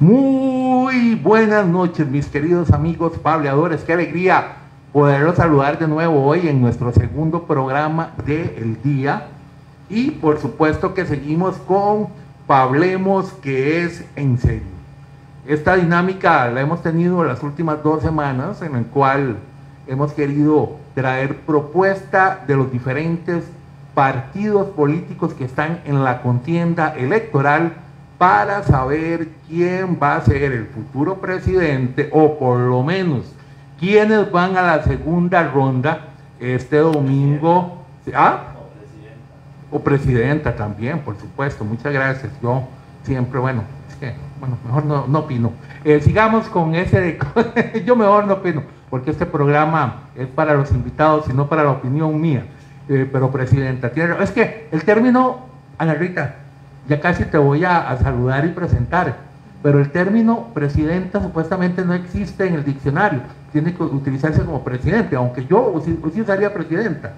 Muy buenas noches, mis queridos amigos pableadores. Qué alegría poderlos saludar de nuevo hoy en nuestro segundo programa del día. Y por supuesto que seguimos con Pablemos, que es en serio. Esta dinámica la hemos tenido las últimas dos semanas, en la cual hemos querido traer propuesta de los diferentes partidos políticos que están en la contienda electoral para saber quién va a ser el futuro presidente o por lo menos quiénes van a la segunda ronda este domingo. ¿Ah? O presidenta también, por supuesto. Muchas gracias. Yo siempre, bueno, es que, bueno, mejor no, no opino. Eh, sigamos con ese, de, yo mejor no opino, porque este programa es para los invitados y no para la opinión mía. Eh, pero presidenta, tiene, es que el término, Ana Rita, ya casi te voy a, saludar y presentar, pero el término presidenta supuestamente no existe en el diccionario, tiene que utilizarse como presidente, aunque yo usaría presidenta.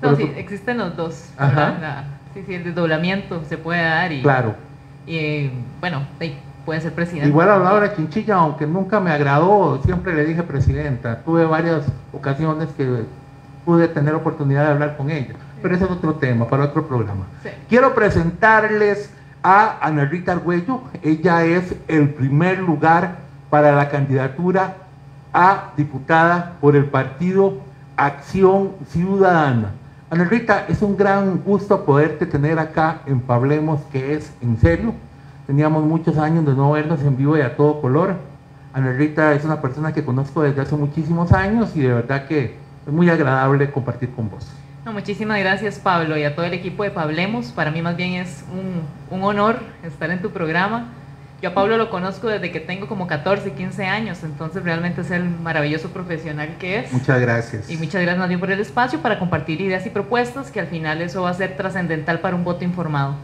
No, sí, existen los dos. Ajá. sí, sí, el desdoblamiento se puede dar y... Claro. Y bueno, puede ser presidente. Igual a Laura Chinchilla, aunque nunca me agradó, siempre le dije presidenta. Tuve varias ocasiones que pude tener oportunidad de hablar con ella pero ese es otro tema, para otro programa. Quiero presentarles a Ana Rita Arguello. Ella es el primer lugar para la candidatura a diputada por el partido Acción Ciudadana. Ana Rita, es un gran gusto poderte tener acá en Pablemos, que es en serio. Teníamos muchos años de no vernos en vivo y a todo color. Ana Rita es una persona que conozco desde hace muchísimos años y de verdad que es muy agradable compartir con vos muchísimas gracias Pablo y a todo el equipo de Pablemos. Para mí más bien es un, honor estar en tu programa. Yo a Pablo lo conozco desde que tengo como 14, 15 años, entonces realmente es el maravilloso profesional que es. Muchas gracias. Y muchas gracias bien por el espacio para compartir ideas y propuestas que al final eso va a ser trascendental para un voto informado.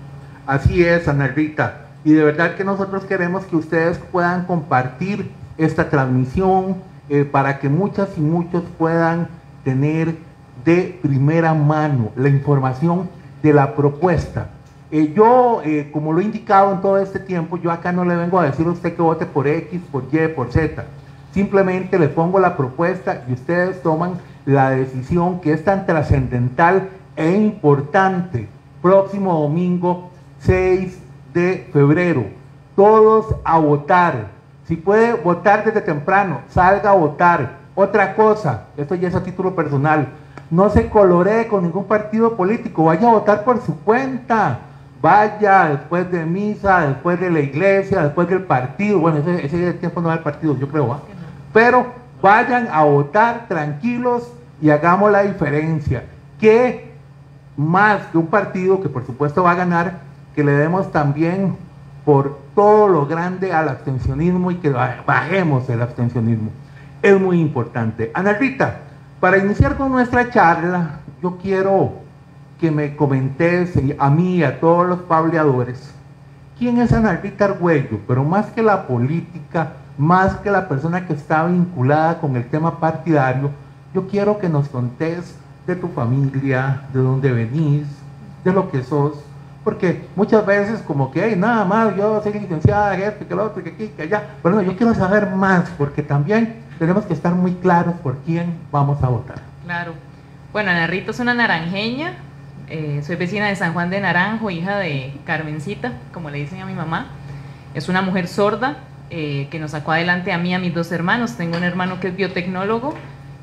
Así es, Ana Rita. Y de verdad que nosotros queremos que ustedes puedan compartir esta transmisión eh, para que muchas y muchos puedan tener de primera mano la información de la propuesta. Eh, yo, eh, como lo he indicado en todo este tiempo, yo acá no le vengo a decir a usted que vote por X, por Y, por Z. Simplemente le pongo la propuesta y ustedes toman la decisión que es tan trascendental e importante. Próximo domingo 6 de febrero. Todos a votar. Si puede votar desde temprano, salga a votar. Otra cosa, esto ya es a título personal, no se coloree con ningún partido político, vaya a votar por su cuenta. Vaya después de misa, después de la iglesia, después del partido. Bueno, ese, ese tiempo no va al partido, yo creo. Pero vayan a votar tranquilos y hagamos la diferencia. Que más que un partido que por supuesto va a ganar, que le demos también por todo lo grande al abstencionismo y que bajemos el abstencionismo. Es muy importante. Ana Rita, para iniciar con nuestra charla, yo quiero que me comentes a mí y a todos los pableadores quién es Ana Rita Argüello, pero más que la política, más que la persona que está vinculada con el tema partidario, yo quiero que nos contes de tu familia, de dónde venís, de lo que sos, porque muchas veces como que, hay nada más, yo soy licenciada, esto, que lo otro, que aquí, que allá, pero no, yo quiero saber más, porque también tenemos que estar muy claros por quién vamos a votar. Claro. Bueno, Ana Rita es una naranjeña, eh, soy vecina de San Juan de Naranjo, hija de Carmencita, como le dicen a mi mamá. Es una mujer sorda eh, que nos sacó adelante a mí y a mis dos hermanos. Tengo un hermano que es biotecnólogo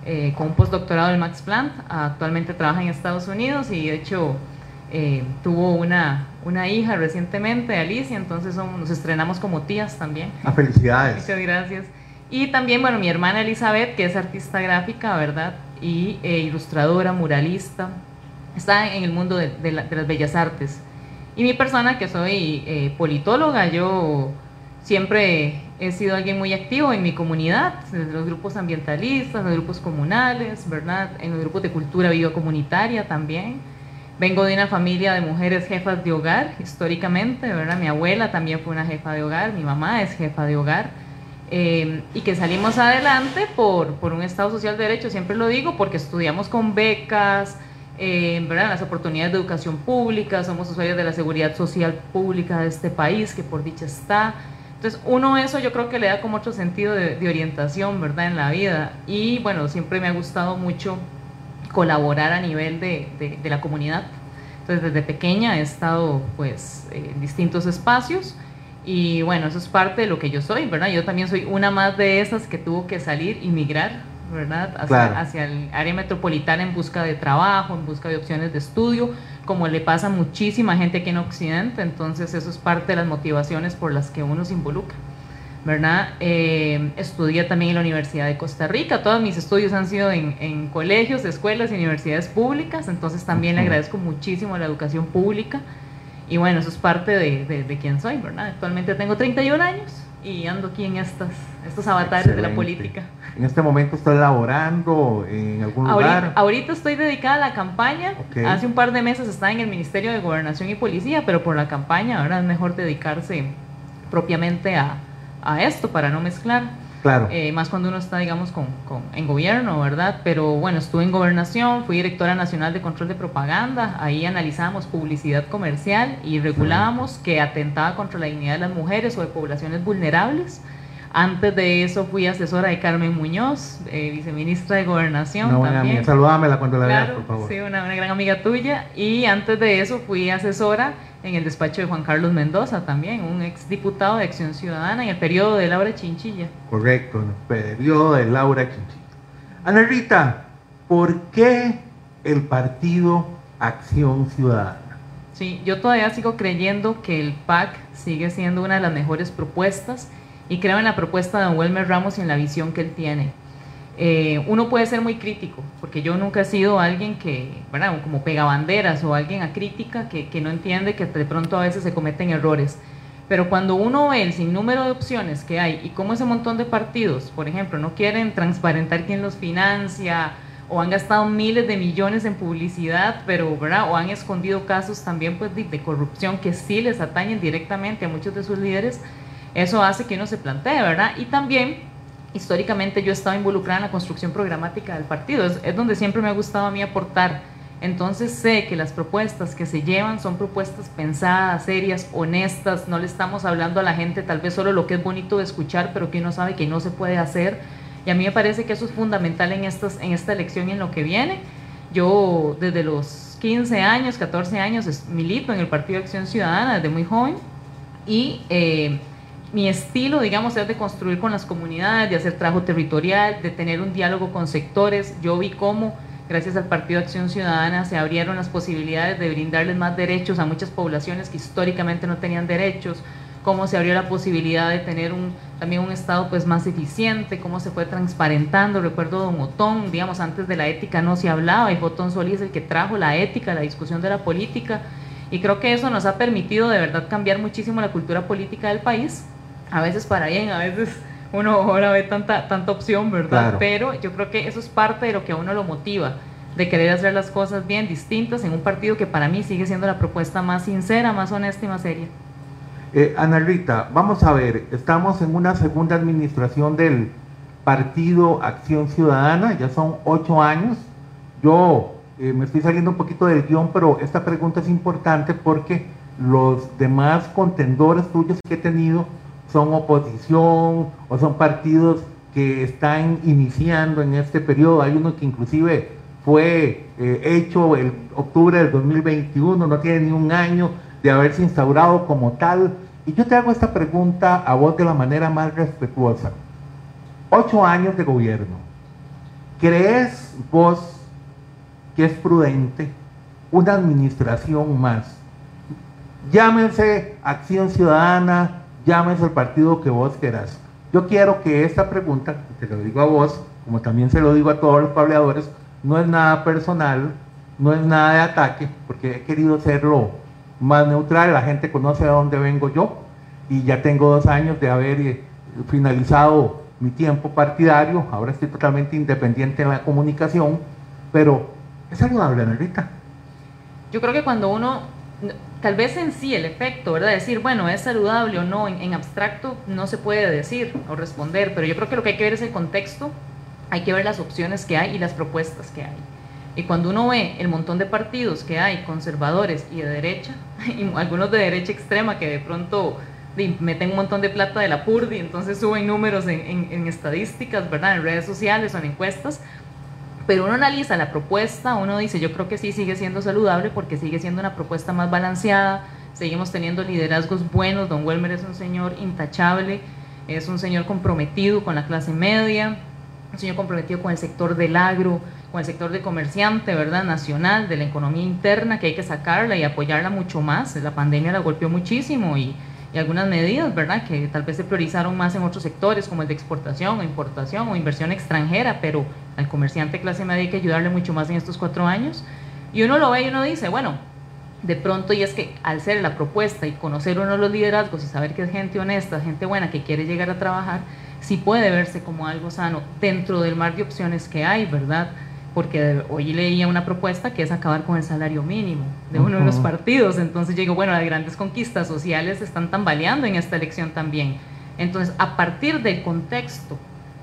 eh, con un postdoctorado del Max Planck. Actualmente trabaja en Estados Unidos y de hecho tuvo una, una hija recientemente, Alicia, entonces nos estrenamos como tías también. A ah, felicidades. Muchas gracias. Y también, bueno, mi hermana Elizabeth, que es artista gráfica, ¿verdad? Y eh, ilustradora, muralista, está en el mundo de, las bellas artes. Y mi persona, que soy eh, politóloga, yo siempre he sido alguien muy activo en mi comunidad, en los grupos ambientalistas, en los grupos comunales, ¿verdad? En los grupos de cultura biocomunitaria también. Vengo de una familia de mujeres jefas de hogar, históricamente, ¿verdad? Mi abuela también fue una jefa de hogar, mi mamá es jefa de hogar. Eh, y que salimos adelante por, por, un Estado social de derecho, siempre lo digo, porque estudiamos con becas, eh, ¿verdad? las oportunidades de educación pública, somos usuarios de la seguridad social pública de este país, que por dicha está, Entonces, uno eso yo creo que le da como otro sentido de, orientación, ¿verdad? En la vida. Y bueno, siempre me ha gustado mucho colaborar a nivel de, de, la comunidad. Entonces, desde pequeña he estado pues en distintos espacios y bueno, eso es parte de lo que yo soy, ¿verdad? Yo también soy una más de esas que tuvo que salir y migrar, ¿verdad? Hacia, hacia el área metropolitana en busca de trabajo, en busca de opciones de estudio como le pasa a muchísima gente aquí en Occidente, entonces eso es parte de las motivaciones por las que uno se involucra. ¿verdad? Eh, estudié también en la Universidad de Costa Rica, todos mis estudios han sido en, colegios, escuelas y universidades públicas, entonces también le agradezco muchísimo la educación pública y bueno, eso es parte de, de, de quién soy, ¿verdad? Actualmente tengo 31 años y ando aquí en estas, estos avatares de la política. En este momento estoy laborando en algún lugar. Ahorita estoy dedicada a la campaña. Hace un par de meses estaba en el Ministerio de Gobernación y Policía, pero por la campaña ahora es mejor dedicarse propiamente a, a esto para no mezclar. Claro. Eh, más cuando uno está, digamos, con, con, en gobierno, ¿verdad? Pero bueno, estuve en gobernación, fui directora nacional de control de propaganda, ahí analizábamos publicidad comercial y regulábamos que atentaba contra la dignidad de las mujeres o de poblaciones vulnerables. Antes de eso fui asesora de Carmen Muñoz, eh, viceministra de Gobernación. Una buena también. amiga, saludame cuando la veas, por favor. Sí, una, una gran amiga tuya. Y antes de eso fui asesora en el despacho de Juan Carlos Mendoza también, un ex diputado de Acción Ciudadana en el periodo de Laura Chinchilla. Correcto, en el periodo de Laura Chinchilla. Ana Rita, ¿por qué el partido Acción Ciudadana? Sí, yo todavía sigo creyendo que el PAC sigue siendo una de las mejores propuestas y creo en la propuesta de Don Wilmer Ramos y en la visión que él tiene. Eh, uno puede ser muy crítico, porque yo nunca he sido alguien que, ¿verdad? como pega banderas o alguien a crítica que, que, no entiende que de pronto a veces se cometen errores. Pero cuando uno ve el sinnúmero de opciones que hay y cómo ese montón de partidos, por ejemplo, no quieren transparentar quién los financia o han gastado miles de millones en publicidad, pero ¿verdad? o han escondido casos también pues, de corrupción que sí les atañen directamente a muchos de sus líderes, eso hace que uno se plantee, ¿verdad? Y también históricamente yo estaba involucrada en la construcción programática del partido, es, donde siempre me ha gustado a mí aportar. Entonces sé que las propuestas que se llevan son propuestas pensadas, serias, honestas, no le estamos hablando a la gente tal vez solo lo que es bonito de escuchar, pero que uno sabe que no se puede hacer. Y a mí me parece que eso es fundamental en, estas, en esta elección y en lo que viene. Yo desde los 15 años, 14 años milito en el Partido de Acción Ciudadana desde muy joven y... Eh, mi estilo, digamos, es de construir con las comunidades, de hacer trabajo territorial, de tener un diálogo con sectores. Yo vi cómo, gracias al Partido Acción Ciudadana, se abrieron las posibilidades de brindarles más derechos a muchas poblaciones que históricamente no tenían derechos, cómo se abrió la posibilidad de tener un, también un Estado pues, más eficiente, cómo se fue transparentando. Recuerdo Don Otón, digamos, antes de la ética no se hablaba, y Otón Solís el que trajo la ética, la discusión de la política. Y creo que eso nos ha permitido de verdad cambiar muchísimo la cultura política del país a veces para bien, a veces uno ahora ve tanta, tanta opción, ¿verdad? Pero yo creo que eso es parte de lo que a uno lo motiva, de querer hacer las cosas bien distintas en un partido que para mí sigue siendo la propuesta más sincera, más honesta y más seria. Eh, Ana Rita, vamos a ver, estamos en una segunda administración del Partido Acción Ciudadana, ya son ocho años. Yo eh, me estoy saliendo un poquito del guion, pero esta pregunta es importante porque los demás contendores tuyos que he tenido son oposición o son partidos que están iniciando en este periodo. Hay uno que inclusive fue eh, hecho el octubre del 2021, no tiene ni un año de haberse instaurado como tal. Y yo te hago esta pregunta a vos de la manera más respetuosa. Ocho años de gobierno. ¿Crees vos que es prudente una administración más? Llámense Acción Ciudadana, llámese el partido que vos quieras. Yo quiero que esta pregunta, te lo digo a vos, como también se lo digo a todos los cableadores, no es nada personal, no es nada de ataque, porque he querido serlo más neutral, la gente conoce a dónde vengo yo y ya tengo dos años de haber eh, finalizado mi tiempo partidario, ahora estoy totalmente independiente en la comunicación, pero es saludable, Rita. Yo creo que cuando uno tal vez en sí el efecto, ¿verdad? Decir, bueno, es saludable o no, en, abstracto no se puede decir o responder, pero yo creo que lo que hay que ver es el contexto, hay que ver las opciones que hay y las propuestas que hay. Y cuando uno ve el montón de partidos que hay, conservadores y de derecha, y algunos de derecha extrema que de pronto meten un montón de plata de la PURDI, entonces suben números en, en, estadísticas, ¿verdad? En redes sociales o en encuestas, pero uno analiza la propuesta, uno dice, yo creo que sí sigue siendo saludable porque sigue siendo una propuesta más balanceada, seguimos teniendo liderazgos buenos, don Welmer es un señor intachable, es un señor comprometido con la clase media, un señor comprometido con el sector del agro, con el sector de comerciante, ¿verdad? Nacional, de la economía interna, que hay que sacarla y apoyarla mucho más. La pandemia la golpeó muchísimo y, y algunas medidas, ¿verdad? Que tal vez se priorizaron más en otros sectores, como el de exportación o importación o inversión extranjera, pero al comerciante clase media hay que ayudarle mucho más en estos cuatro años. Y uno lo ve y uno dice, bueno, de pronto, y es que al ser la propuesta y conocer uno los liderazgos y saber que es gente honesta, gente buena que quiere llegar a trabajar, sí puede verse como algo sano dentro del mar de opciones que hay, ¿verdad? Porque hoy leía una propuesta que es acabar con el salario mínimo de uno de los partidos. Entonces yo digo, bueno, las grandes conquistas sociales están tambaleando en esta elección también. Entonces, a partir del contexto,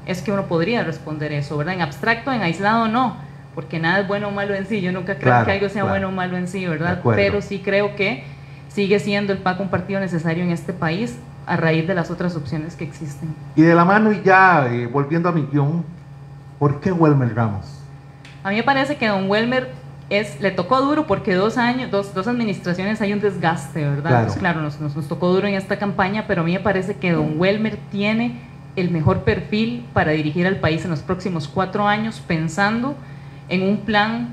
es que uno podría responder eso, ¿verdad? En abstracto, en aislado, no, porque nada es bueno o malo en sí. Yo nunca creo que algo sea bueno o malo en sí, ¿verdad? Pero sí creo que sigue siendo el PAC un partido necesario en este país a raíz de las otras opciones que existen. Y de la mano, y ya eh, volviendo a mi guion, ¿por qué Wilmer Ramos? A mí me parece que don Welmer es, le tocó duro porque dos años, dos, dos administraciones hay un desgaste, ¿verdad? Claro, nos, nos, tocó duro en esta campaña, pero a mí me parece que don Welmer tiene el mejor perfil para dirigir al país en los próximos cuatro años, pensando en un plan,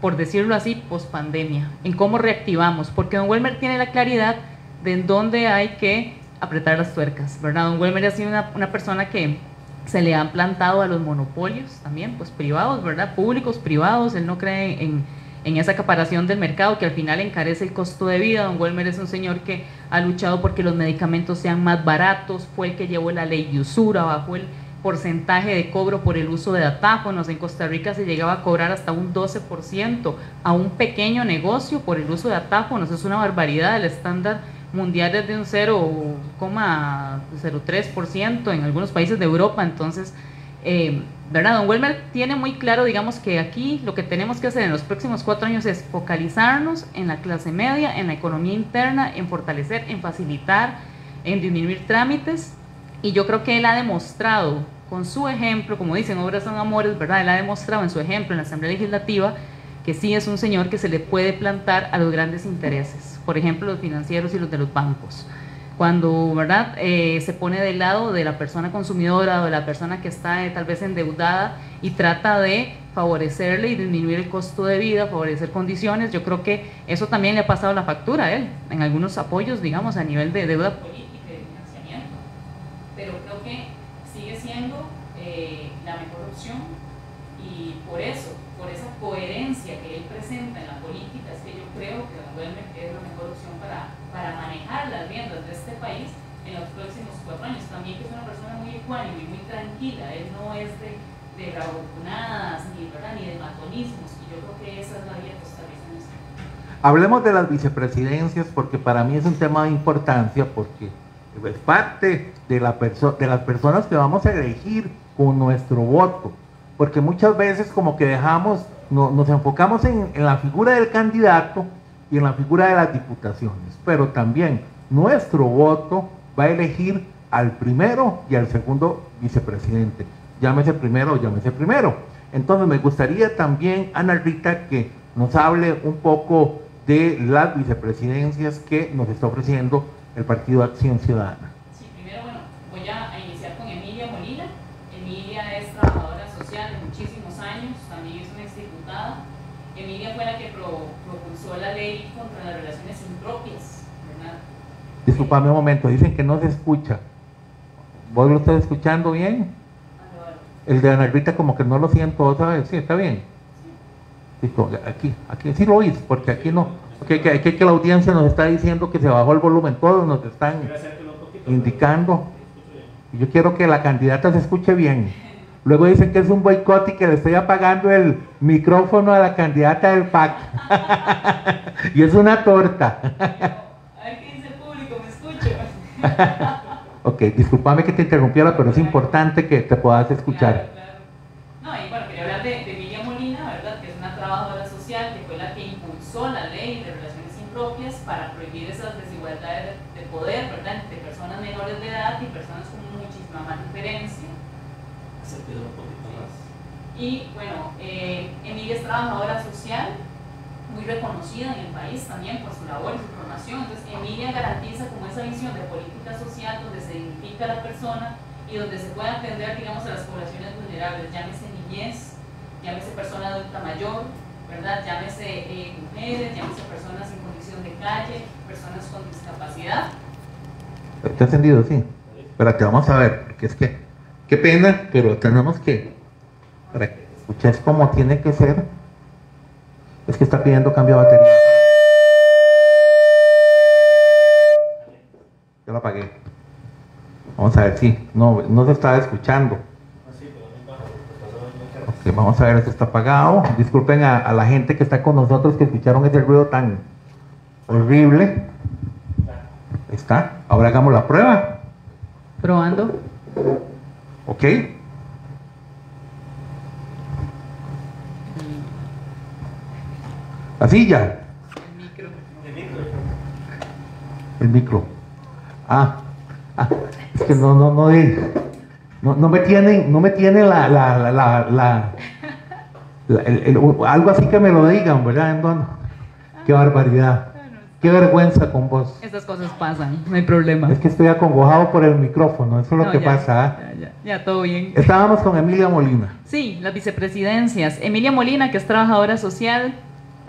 por decirlo así, post pandemia, en cómo reactivamos, porque don Welmer tiene la claridad de en dónde hay que apretar las tuercas, ¿verdad? Don Welmer ha sido una, una persona que se le han plantado a los monopolios también, pues privados, ¿verdad? Públicos, privados, él no cree en, en esa acaparación del mercado que al final encarece el costo de vida. Don Welmer es un señor que ha luchado porque los medicamentos sean más baratos, fue el que llevó la ley de usura, bajó el porcentaje de cobro por el uso de datáfonos. En Costa Rica se llegaba a cobrar hasta un 12% a un pequeño negocio por el uso de datáfonos. Es una barbaridad el estándar mundial es de un 0,03% en algunos países de Europa, entonces, eh, ¿verdad? Don Welmer tiene muy claro, digamos, que aquí lo que tenemos que hacer en los próximos cuatro años es focalizarnos en la clase media, en la economía interna, en fortalecer, en facilitar, en disminuir trámites, y yo creo que él ha demostrado con su ejemplo, como dicen, obras son amores, ¿verdad? Él ha demostrado en su ejemplo en la Asamblea Legislativa que sí es un señor que se le puede plantar a los grandes intereses, por ejemplo los financieros y los de los bancos. Cuando ¿verdad? Eh, se pone del lado de la persona consumidora o de la persona que está eh, tal vez endeudada y trata de favorecerle y disminuir el costo de vida, favorecer condiciones, yo creo que eso también le ha pasado la factura a él, en algunos apoyos, digamos, a nivel de deuda política y de financiamiento. Pero creo que sigue siendo eh, la mejor opción y por eso por esa coherencia que él presenta en la política, es que yo creo que Don Welmer es la mejor opción para, para manejar las riendas de este país en los próximos cuatro años. También que es una persona muy ecuánime y muy tranquila, él no es de, de ni, ni de matonismos, y yo creo que esa es la vía costarricense. Hablemos de las vicepresidencias porque para mí es un tema de importancia porque es parte de, la de las personas que vamos a elegir con nuestro voto porque muchas veces como que dejamos, nos enfocamos en, la figura del candidato y en la figura de las diputaciones, pero también nuestro voto va a elegir al primero y al segundo vicepresidente, llámese primero llámese primero. Entonces me gustaría también, Ana Rita, que nos hable un poco de las vicepresidencias que nos está ofreciendo el Partido Acción Ciudadana. Ley contra las relaciones impropias. Disculpame un momento, dicen que no se escucha. ¿Vos lo estás escuchando bien? El de Ana como que no lo siento otra vez. Sí, está bien. aquí, aquí sí lo oís, porque aquí no. Porque que, que, que la audiencia nos está diciendo que se bajó el volumen, todos nos están indicando. Y yo quiero que la candidata se escuche bien. Luego dicen que es un boicot y que le estoy apagando el micrófono a la candidata del PAC. y es una torta. A ver qué dice el público, me escucho. ok, discúlpame que te interrumpiera, pero es importante que te puedas escuchar. Claro, No, y bueno, quería hablar de, de Emilia Molina, ¿verdad? Que es una trabajadora social que fue la que impulsó la ley de relaciones impropias para prohibir esas desigualdades de poder, ¿verdad? Entre personas personas con muchísima más referencia. Y bueno, eh, Emilia es trabajadora social, muy reconocida en el país también por su labor y su formación. Entonces, Emilia garantiza como esa visión de política social donde se identifica a la persona y donde se puede atender, digamos, a las poblaciones vulnerables, llámese niñez, llámese persona adulta mayor, ¿verdad? Llámese eh, mujeres, llámese personas en condición de calle, personas con discapacidad. ¿Está encendido? Sí. Espérate, vamos a ver, porque es que, qué pena, pero tenemos que, para que escuches cómo tiene que ser, es que está pidiendo cambio de batería. Yo lo apagué. Vamos a ver, sí, no, no se estaba escuchando. Vamos a ver si está apagado. Disculpen a, a la gente que está con nosotros que escucharon ese ruido tan horrible. Ahí está. Ahora hagamos la prueba. Probando. ¿Ok? La silla. El micro. El micro. Ah, ah, es que no, no, no, no, no me tienen, no me tiene la, la, la, la, la- la- el- el- algo así que me lo digan, ¿verdad? No. Qué barbaridad. Qué vergüenza con vos. Estas cosas pasan, no hay problema. Es que estoy acongojado por el micrófono, eso es lo No, que ya, pasa. ¿ah? Ya, ya, ya, todo bien. Estábamos con Emilia Molina. Sí, las vicepresidencias. Emilia Molina, que es trabajadora social,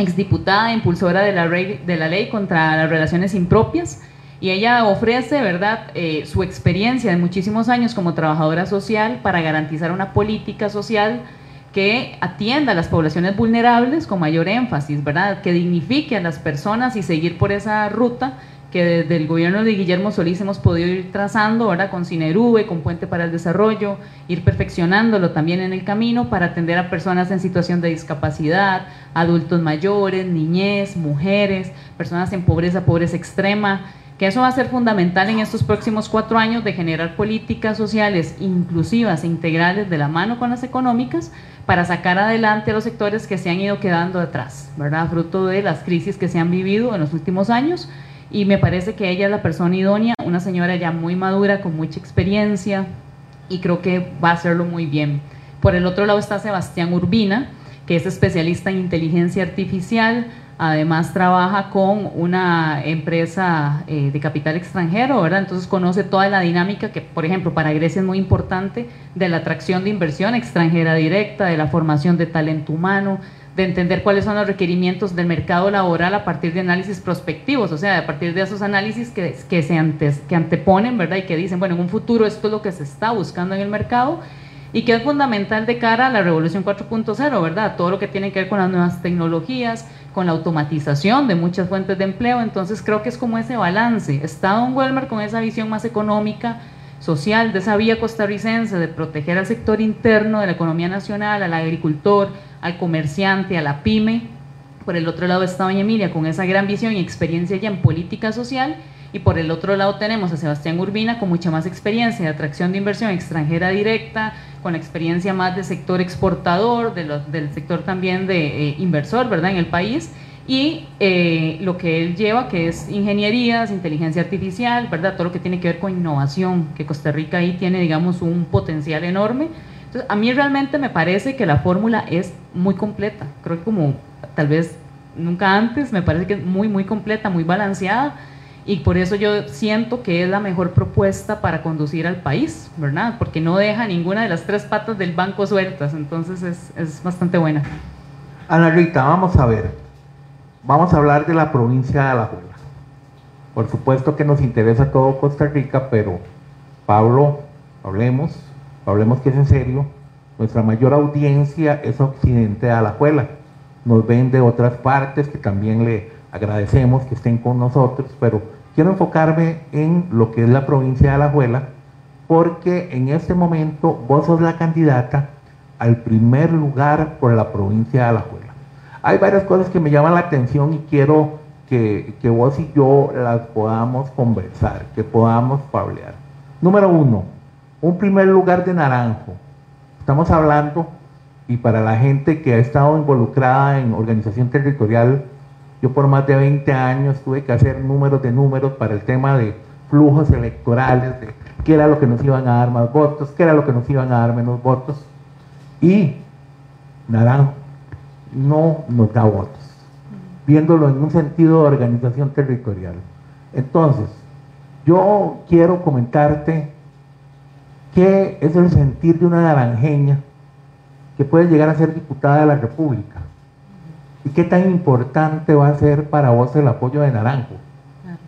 exdiputada, impulsora de la, ley, de la ley contra las relaciones impropias. Y ella ofrece, ¿verdad?, eh, su experiencia de muchísimos años como trabajadora social para garantizar una política social que atienda a las poblaciones vulnerables con mayor énfasis, ¿verdad?, que dignifique a las personas y seguir por esa ruta que desde el gobierno de Guillermo Solís hemos podido ir trazando, ¿verdad? con Cinerube, con Puente para el Desarrollo, ir perfeccionándolo también en el camino para atender a personas en situación de discapacidad, adultos mayores, niñez, mujeres, personas en pobreza, pobreza extrema, que eso va a ser fundamental en estos próximos cuatro años de generar políticas sociales inclusivas e integrales de la mano con las económicas para sacar adelante a los sectores que se han ido quedando atrás, ¿verdad? Fruto de las crisis que se han vivido en los últimos años y me parece que ella es la persona idónea, una señora ya muy madura, con mucha experiencia y creo que va a hacerlo muy bien. Por el otro lado está Sebastián Urbina, que es especialista en inteligencia artificial, además trabaja con una empresa eh, de capital extranjero, ¿verdad? Entonces conoce toda la dinámica que, por ejemplo, para Grecia es muy importante de la atracción de inversión extranjera directa, de la formación de talento humano, de entender cuáles son los requerimientos del mercado laboral a partir de análisis prospectivos, o sea, a partir de esos análisis que, que, se antes, que anteponen, ¿verdad? Y que dicen, bueno, en un futuro esto es lo que se está buscando en el mercado y que es fundamental de cara a la revolución 4.0, ¿verdad? Todo lo que tiene que ver con las nuevas tecnologías, con la automatización de muchas fuentes de empleo, entonces creo que es como ese balance. Está Don Welmer con esa visión más económica, social, de esa vía costarricense, de proteger al sector interno de la economía nacional, al agricultor, al comerciante, a la pyme. Por el otro lado está Doña Emilia con esa gran visión y experiencia ya en política social. Y por el otro lado tenemos a Sebastián Urbina con mucha más experiencia de atracción de inversión extranjera directa, con la experiencia más de sector exportador, de del sector también de eh, inversor, ¿verdad?, en el país. Y eh, lo que él lleva, que es ingenierías, inteligencia artificial, ¿verdad?, todo lo que tiene que ver con innovación, que Costa Rica ahí tiene, digamos, un potencial enorme. Entonces, a mí realmente me parece que la fórmula es muy completa. Creo que como tal vez nunca antes, me parece que es muy, muy completa, muy balanceada y por eso yo siento que es la mejor propuesta para conducir al país, ¿verdad? Porque no deja ninguna de las tres patas del banco sueltas, entonces es, es bastante buena. Ana Rita, vamos a ver. Vamos a hablar de la provincia de Alajuela. Por supuesto que nos interesa todo Costa Rica, pero Pablo, hablemos, hablemos que es en serio. Nuestra mayor audiencia es Occidente de Alajuela. Nos ven de otras partes que también le agradecemos que estén con nosotros, pero quiero enfocarme en lo que es la provincia de Alajuela, porque en este momento vos sos la candidata al primer lugar por la provincia de Alajuela. Hay varias cosas que me llaman la atención y quiero que, vos y yo las podamos conversar, que podamos pablear. Número uno, un primer lugar de Naranjo. Estamos hablando, y para la gente que ha estado involucrada en organización territorial, yo por más de 20 años tuve que hacer números de números para el tema de flujos electorales, de qué era lo que nos iban a dar más votos, qué era lo que nos iban a dar menos votos. Y Naranjo no nos da votos, viéndolo en un sentido de organización territorial. Entonces, yo quiero comentarte qué es el sentir de una naranjeña que puede llegar a ser diputada de la República y qué tan importante va a ser para vos el apoyo de Naranjo.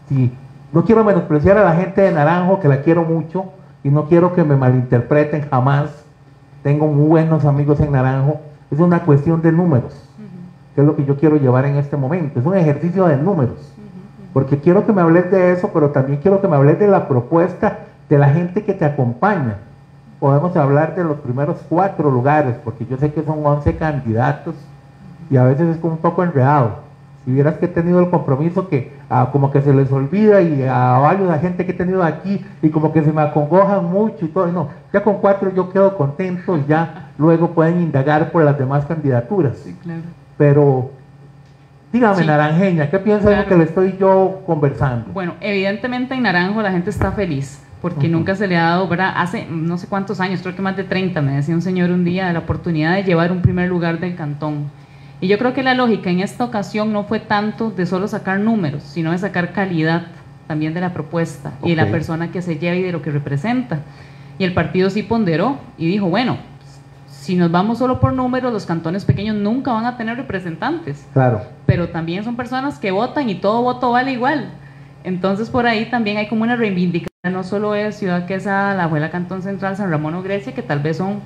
Sí, no quiero menospreciar a la gente de Naranjo, que la quiero mucho, y no quiero que me malinterpreten jamás. Tengo muy buenos amigos en Naranjo. Es una cuestión de números, que es lo que yo quiero llevar en este momento. Es un ejercicio de números. Porque quiero que me hables de eso, pero también quiero que me hables de la propuesta de la gente que te acompaña. Podemos hablar de los primeros cuatro lugares, porque yo sé que son 11 candidatos y a veces es como un poco enredado. Si vieras que he tenido el compromiso que ah, como que se les olvida y a varios la gente que he tenido aquí y como que se me acongojan mucho y todo, no, ya con cuatro yo quedo contento y ya luego pueden indagar por las demás candidaturas. Sí, claro. Pero dígame, Naranjeña, ¿qué piensa de lo que le estoy yo conversando? Bueno, evidentemente en Naranjo la gente está feliz porque nunca se le ha dado, ¿verdad? Hace no sé cuántos años, creo que más de 30, me decía un señor un día, la oportunidad de llevar un primer lugar del cantón y yo creo que la lógica en esta ocasión no fue tanto de solo sacar números, sino de sacar calidad también de la propuesta y de la persona que se lleva y de lo que representa. Y el partido sí ponderó y dijo, bueno, si nos vamos solo por números, los cantones pequeños nunca van a tener representantes. Claro. Pero también son personas que votan y todo voto vale igual. Entonces por ahí también hay como una reivindicación, no solo es Ciudad Quesada, la Abuela Cantón Central, San Ramón o Grecia, que tal vez son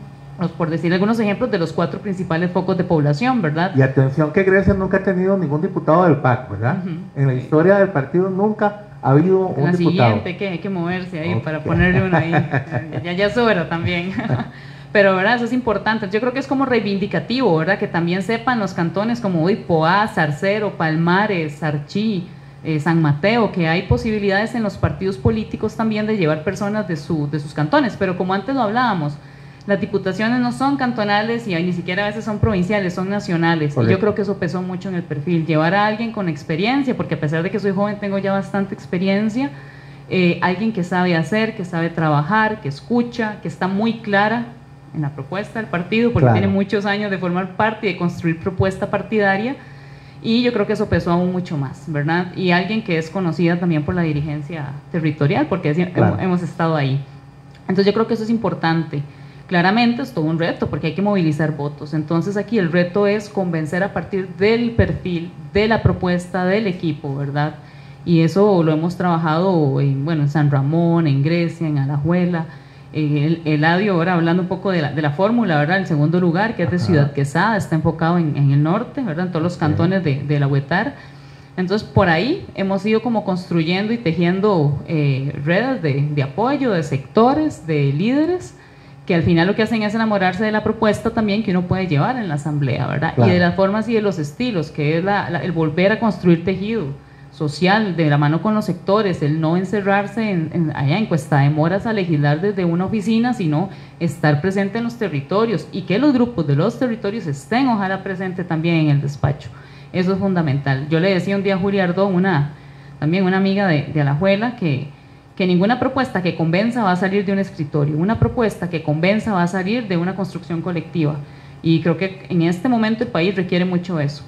por decir algunos ejemplos de los cuatro principales focos de población, ¿verdad? Y atención que Grecia nunca ha tenido ningún diputado del PAC, ¿verdad? En la historia del partido nunca ha habido un la diputado. siguiente, que hay que moverse ahí para ponerle uno ahí. ya, ya sobra también. Pero, ¿verdad? Eso es importante. Yo creo que es como reivindicativo, ¿verdad? Que también sepan los cantones como hoy Poá, Zarcero, Palmares, Sarchí, eh, San Mateo, que hay posibilidades en los partidos políticos también de llevar personas de, su, de sus cantones. Pero como antes lo hablábamos, las diputaciones no son cantonales y ni siquiera a veces son provinciales, son nacionales. Y yo creo que eso pesó mucho en el perfil. Llevar a alguien con experiencia, porque a pesar de que soy joven, tengo ya bastante experiencia. Eh, alguien que sabe hacer, que sabe trabajar, que escucha, que está muy clara en la propuesta del partido, porque tiene muchos años de formar parte y de construir propuesta partidaria. Y yo creo que eso pesó aún mucho más, ¿verdad? Y alguien que es conocida también por la dirigencia territorial, porque hemos estado ahí. Entonces yo creo que eso es importante. Claramente es todo un reto porque hay que movilizar votos. Entonces aquí el reto es convencer a partir del perfil, de la propuesta del equipo, ¿verdad? Y eso lo hemos trabajado en, bueno, en San Ramón, en Grecia, en Alajuela. El, el Eladio, ahora hablando un poco de la, de la fórmula, ¿verdad? El segundo lugar, que es de Ciudad Quesada, está enfocado en, en, el norte, ¿verdad? En todos los cantones de, de la Huetar. Entonces, por ahí hemos ido como construyendo y tejiendo eh, redes de, de apoyo, de sectores, de líderes que al final lo que hacen es enamorarse de la propuesta también que uno puede llevar en la asamblea, ¿verdad? Y de las formas y de los estilos, que es el volver a construir tejido social de la mano con los sectores, el no encerrarse en, allá en Cuesta de Moras a legislar desde una oficina, sino estar presente en los territorios y que los grupos de los territorios estén ojalá presentes también en el despacho. Eso es fundamental. Yo le decía un día a Julia Ardó, una, también una amiga de, de Alajuela, que que ninguna propuesta que convenza va a salir de un escritorio, una propuesta que convenza va a salir de una construcción colectiva. Y creo que en este momento el país requiere mucho eso.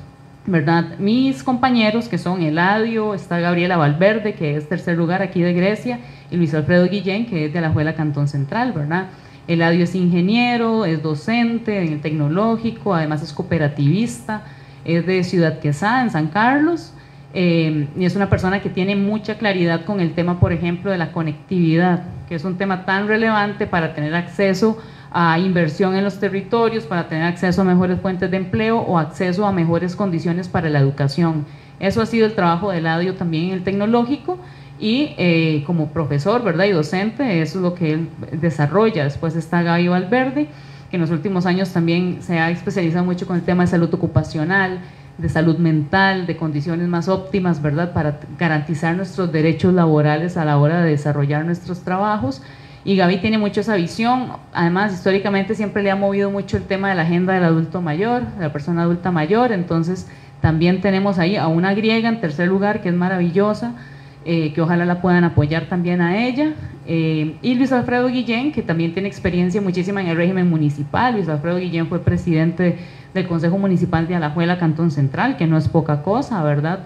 ¿Verdad? Mis compañeros, que son Eladio, está Gabriela Valverde, que es tercer lugar aquí de Grecia, y Luis Alfredo Guillén, que es de la Juela Cantón Central, ¿verdad? Eladio es ingeniero, es docente en el tecnológico, además es cooperativista, es de Ciudad Quesada, en San Carlos, eh, y es una persona que tiene mucha claridad con el tema, por ejemplo, de la conectividad, que es un tema tan relevante para tener acceso a inversión en los territorios, para tener acceso a mejores fuentes de empleo o acceso a mejores condiciones para la educación. Eso ha sido el trabajo de Ladio también en el tecnológico y eh, como profesor ¿verdad? y docente, eso es lo que él desarrolla. Después está Gaby Valverde, que en los últimos años también se ha especializado mucho con el tema de salud ocupacional, de salud mental, de condiciones más óptimas, ¿verdad? Para garantizar nuestros derechos laborales a la hora de desarrollar nuestros trabajos. Y Gaby tiene mucho esa visión. Además, históricamente siempre le ha movido mucho el tema de la agenda del adulto mayor, de la persona adulta mayor. Entonces, también tenemos ahí a una griega en tercer lugar, que es maravillosa, eh, que ojalá la puedan apoyar también a ella. Eh, y Luis Alfredo Guillén, que también tiene experiencia muchísima en el régimen municipal. Luis Alfredo Guillén fue presidente del Consejo Municipal de Alajuela, Cantón Central, que no es poca cosa, ¿verdad?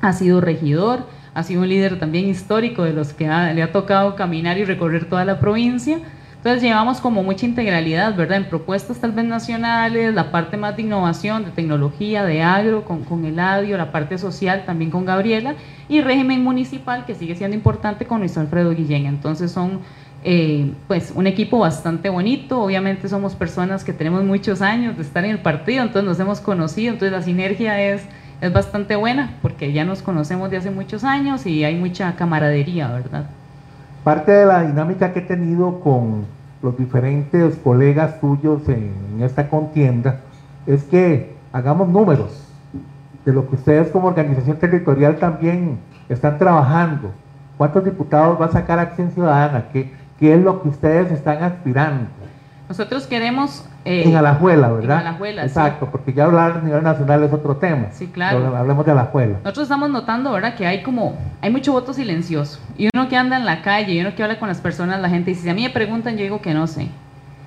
Ha sido regidor, ha sido un líder también histórico de los que le ha tocado caminar y recorrer toda la provincia. Entonces llevamos como mucha integralidad, ¿verdad? En propuestas tal vez nacionales, la parte más de innovación, de tecnología, de agro, con, con Eladio, la parte social también con Gabriela, y régimen municipal que sigue siendo importante con Luis Alfredo Guillén. Entonces son eh, pues un equipo bastante bonito, obviamente somos personas que tenemos muchos años de estar en el partido, entonces nos hemos conocido, entonces la sinergia es, es bastante buena porque ya nos conocemos de hace muchos años y hay mucha camaradería, ¿verdad? Parte de la dinámica que he tenido con los diferentes colegas tuyos en, esta contienda es que hagamos números de lo que ustedes como organización territorial también están trabajando. ¿Cuántos diputados va a sacar Acción Ciudadana? ¿Qué, qué es lo que ustedes están aspirando? Nosotros queremos... Eh, en Alajuela, ¿verdad? En Alajuela, Exacto, porque ya hablar a nivel nacional es otro tema. Sí, claro. hablemos de Alajuela. Nosotros estamos notando, ¿verdad? Que hay como, hay mucho voto silencioso. Y uno que anda en la calle, y uno que habla con las personas, la gente dice, si a mí me preguntan, yo digo que no sé.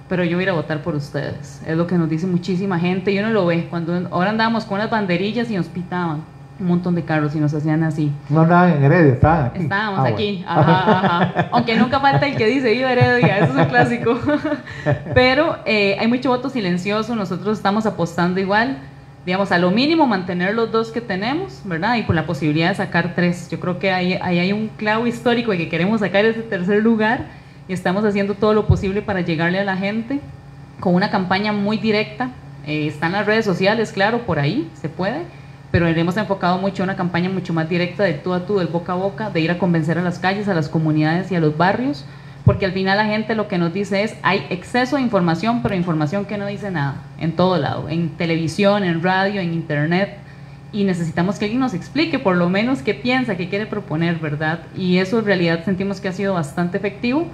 Pero yo voy a ir a votar por ustedes. Es lo que nos dice muchísima gente y uno lo ve. Cuando ahora andábamos con las banderillas y nos pitaban un montón de carros y nos hacían así. No andaban en Heredia, estaban aquí. Estábamos ah, aquí, ajá, ajá. Aunque nunca falta el que dice viva Heredia, eso es un clásico. Pero eh, hay mucho voto silencioso, nosotros estamos apostando igual, digamos, a lo mínimo mantener los dos que tenemos, ¿verdad? Y por la posibilidad de sacar tres. Yo creo que ahí, ahí hay un clavo histórico de que queremos sacar ese tercer lugar y estamos haciendo todo lo posible para llegarle a la gente con una campaña muy directa. Eh, están las redes sociales, claro, por ahí se puede pero hemos enfocado mucho una campaña mucho más directa de tú a tú, del boca a boca, de ir a convencer a las calles, a las comunidades y a los barrios, porque al final la gente lo que nos dice es, hay exceso de información, pero información que no dice nada, en todo lado, en televisión, en radio, en internet, y necesitamos que alguien nos explique por lo menos qué piensa, qué quiere proponer, ¿verdad? Y eso en realidad sentimos que ha sido bastante efectivo.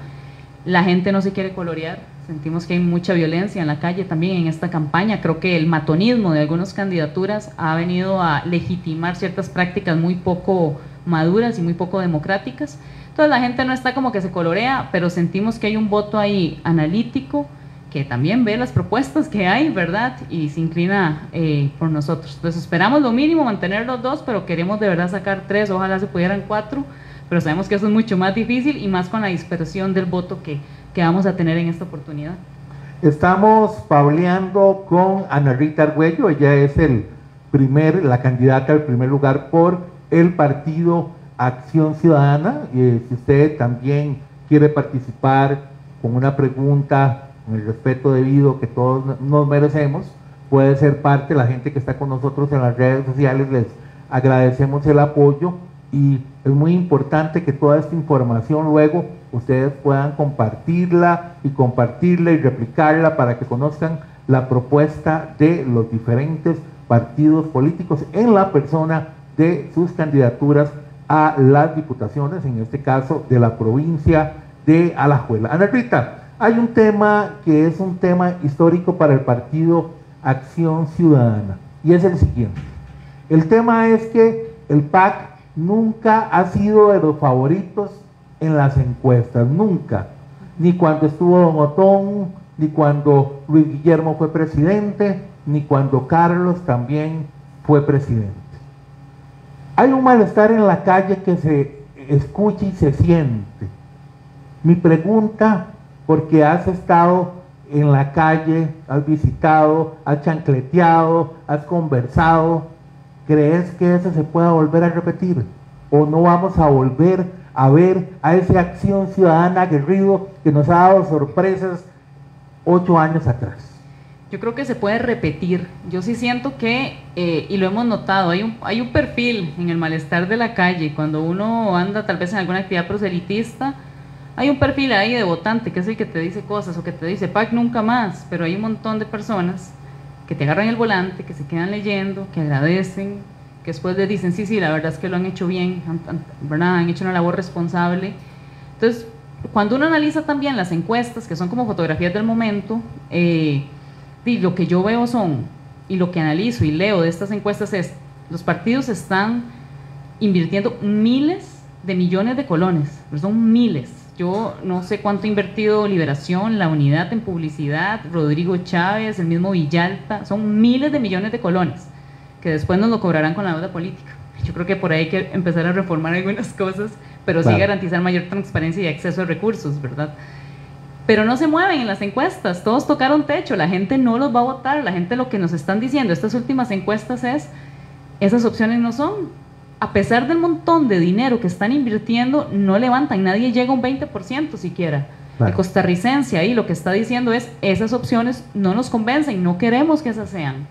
La gente no se quiere colorear, Sentimos que hay mucha violencia en la calle también en esta campaña. Creo que el matonismo de algunas candidaturas ha venido a legitimar ciertas prácticas muy poco maduras y muy poco democráticas. Entonces la gente no está como que se colorea, pero sentimos que hay un voto ahí analítico que también ve las propuestas que hay, ¿verdad? Y se inclina eh, por nosotros. Entonces esperamos lo mínimo, mantener los dos, pero queremos de verdad sacar tres, ojalá se pudieran cuatro, pero sabemos que eso es mucho más difícil y más con la dispersión del voto que que vamos a tener en esta oportunidad. Estamos pableando con Ana Rita Arguello, ella es el primer, la candidata al primer lugar por el partido Acción Ciudadana. Y si usted también quiere participar con una pregunta, con el respeto debido que todos nos merecemos, puede ser parte, la gente que está con nosotros en las redes sociales, les agradecemos el apoyo y es muy importante que toda esta información luego ustedes puedan compartirla y compartirla y replicarla para que conozcan la propuesta de los diferentes partidos políticos en la persona de sus candidaturas a las diputaciones, en este caso de la provincia de Alajuela. Ana Rita, hay un tema que es un tema histórico para el partido Acción Ciudadana y es el siguiente. El tema es que el PAC nunca ha sido de los favoritos en las encuestas, nunca. Ni cuando estuvo Don Otón, ni cuando Luis Guillermo fue presidente, ni cuando Carlos también fue presidente. Hay un malestar en la calle que se escucha y se siente. Mi pregunta, porque has estado en la calle, has visitado, has chancleteado, has conversado, ¿crees que eso se pueda volver a repetir? ¿O no vamos a volver a ver a esa acción ciudadana aguerrido que nos ha dado sorpresas ocho años atrás. Yo creo que se puede repetir. Yo sí siento que, eh, y lo hemos notado, hay un, hay un perfil en el malestar de la calle. Cuando uno anda tal vez en alguna actividad proselitista, hay un perfil ahí de votante que es el que te dice cosas o que te dice, PAC nunca más, pero hay un montón de personas que te agarran el volante, que se quedan leyendo, que agradecen, que después le dicen, sí, sí, la verdad es que lo han hecho bien, han, han hecho una labor responsable. Entonces, cuando uno analiza también las encuestas, que son como fotografías del momento, eh, y lo que yo veo son, y lo que analizo y leo de estas encuestas es, los partidos están invirtiendo miles de millones de colones, son miles. Yo no sé cuánto ha invertido Liberación, la unidad en publicidad, Rodrigo Chávez, el mismo Villalta, son miles de millones de colones que después nos lo cobrarán con la deuda política. Yo creo que por ahí hay que empezar a reformar algunas cosas, pero sí garantizar mayor transparencia y acceso a recursos, ¿verdad? Pero no se mueven en las encuestas, todos tocaron techo, la gente no los va a votar, la gente lo que nos están diciendo estas últimas encuestas es, esas opciones no son, a pesar del montón de dinero que están invirtiendo, no levantan, nadie llega a un 20% siquiera. El costarricense ahí lo que está diciendo es, esas opciones no nos convencen, no queremos que esas sean.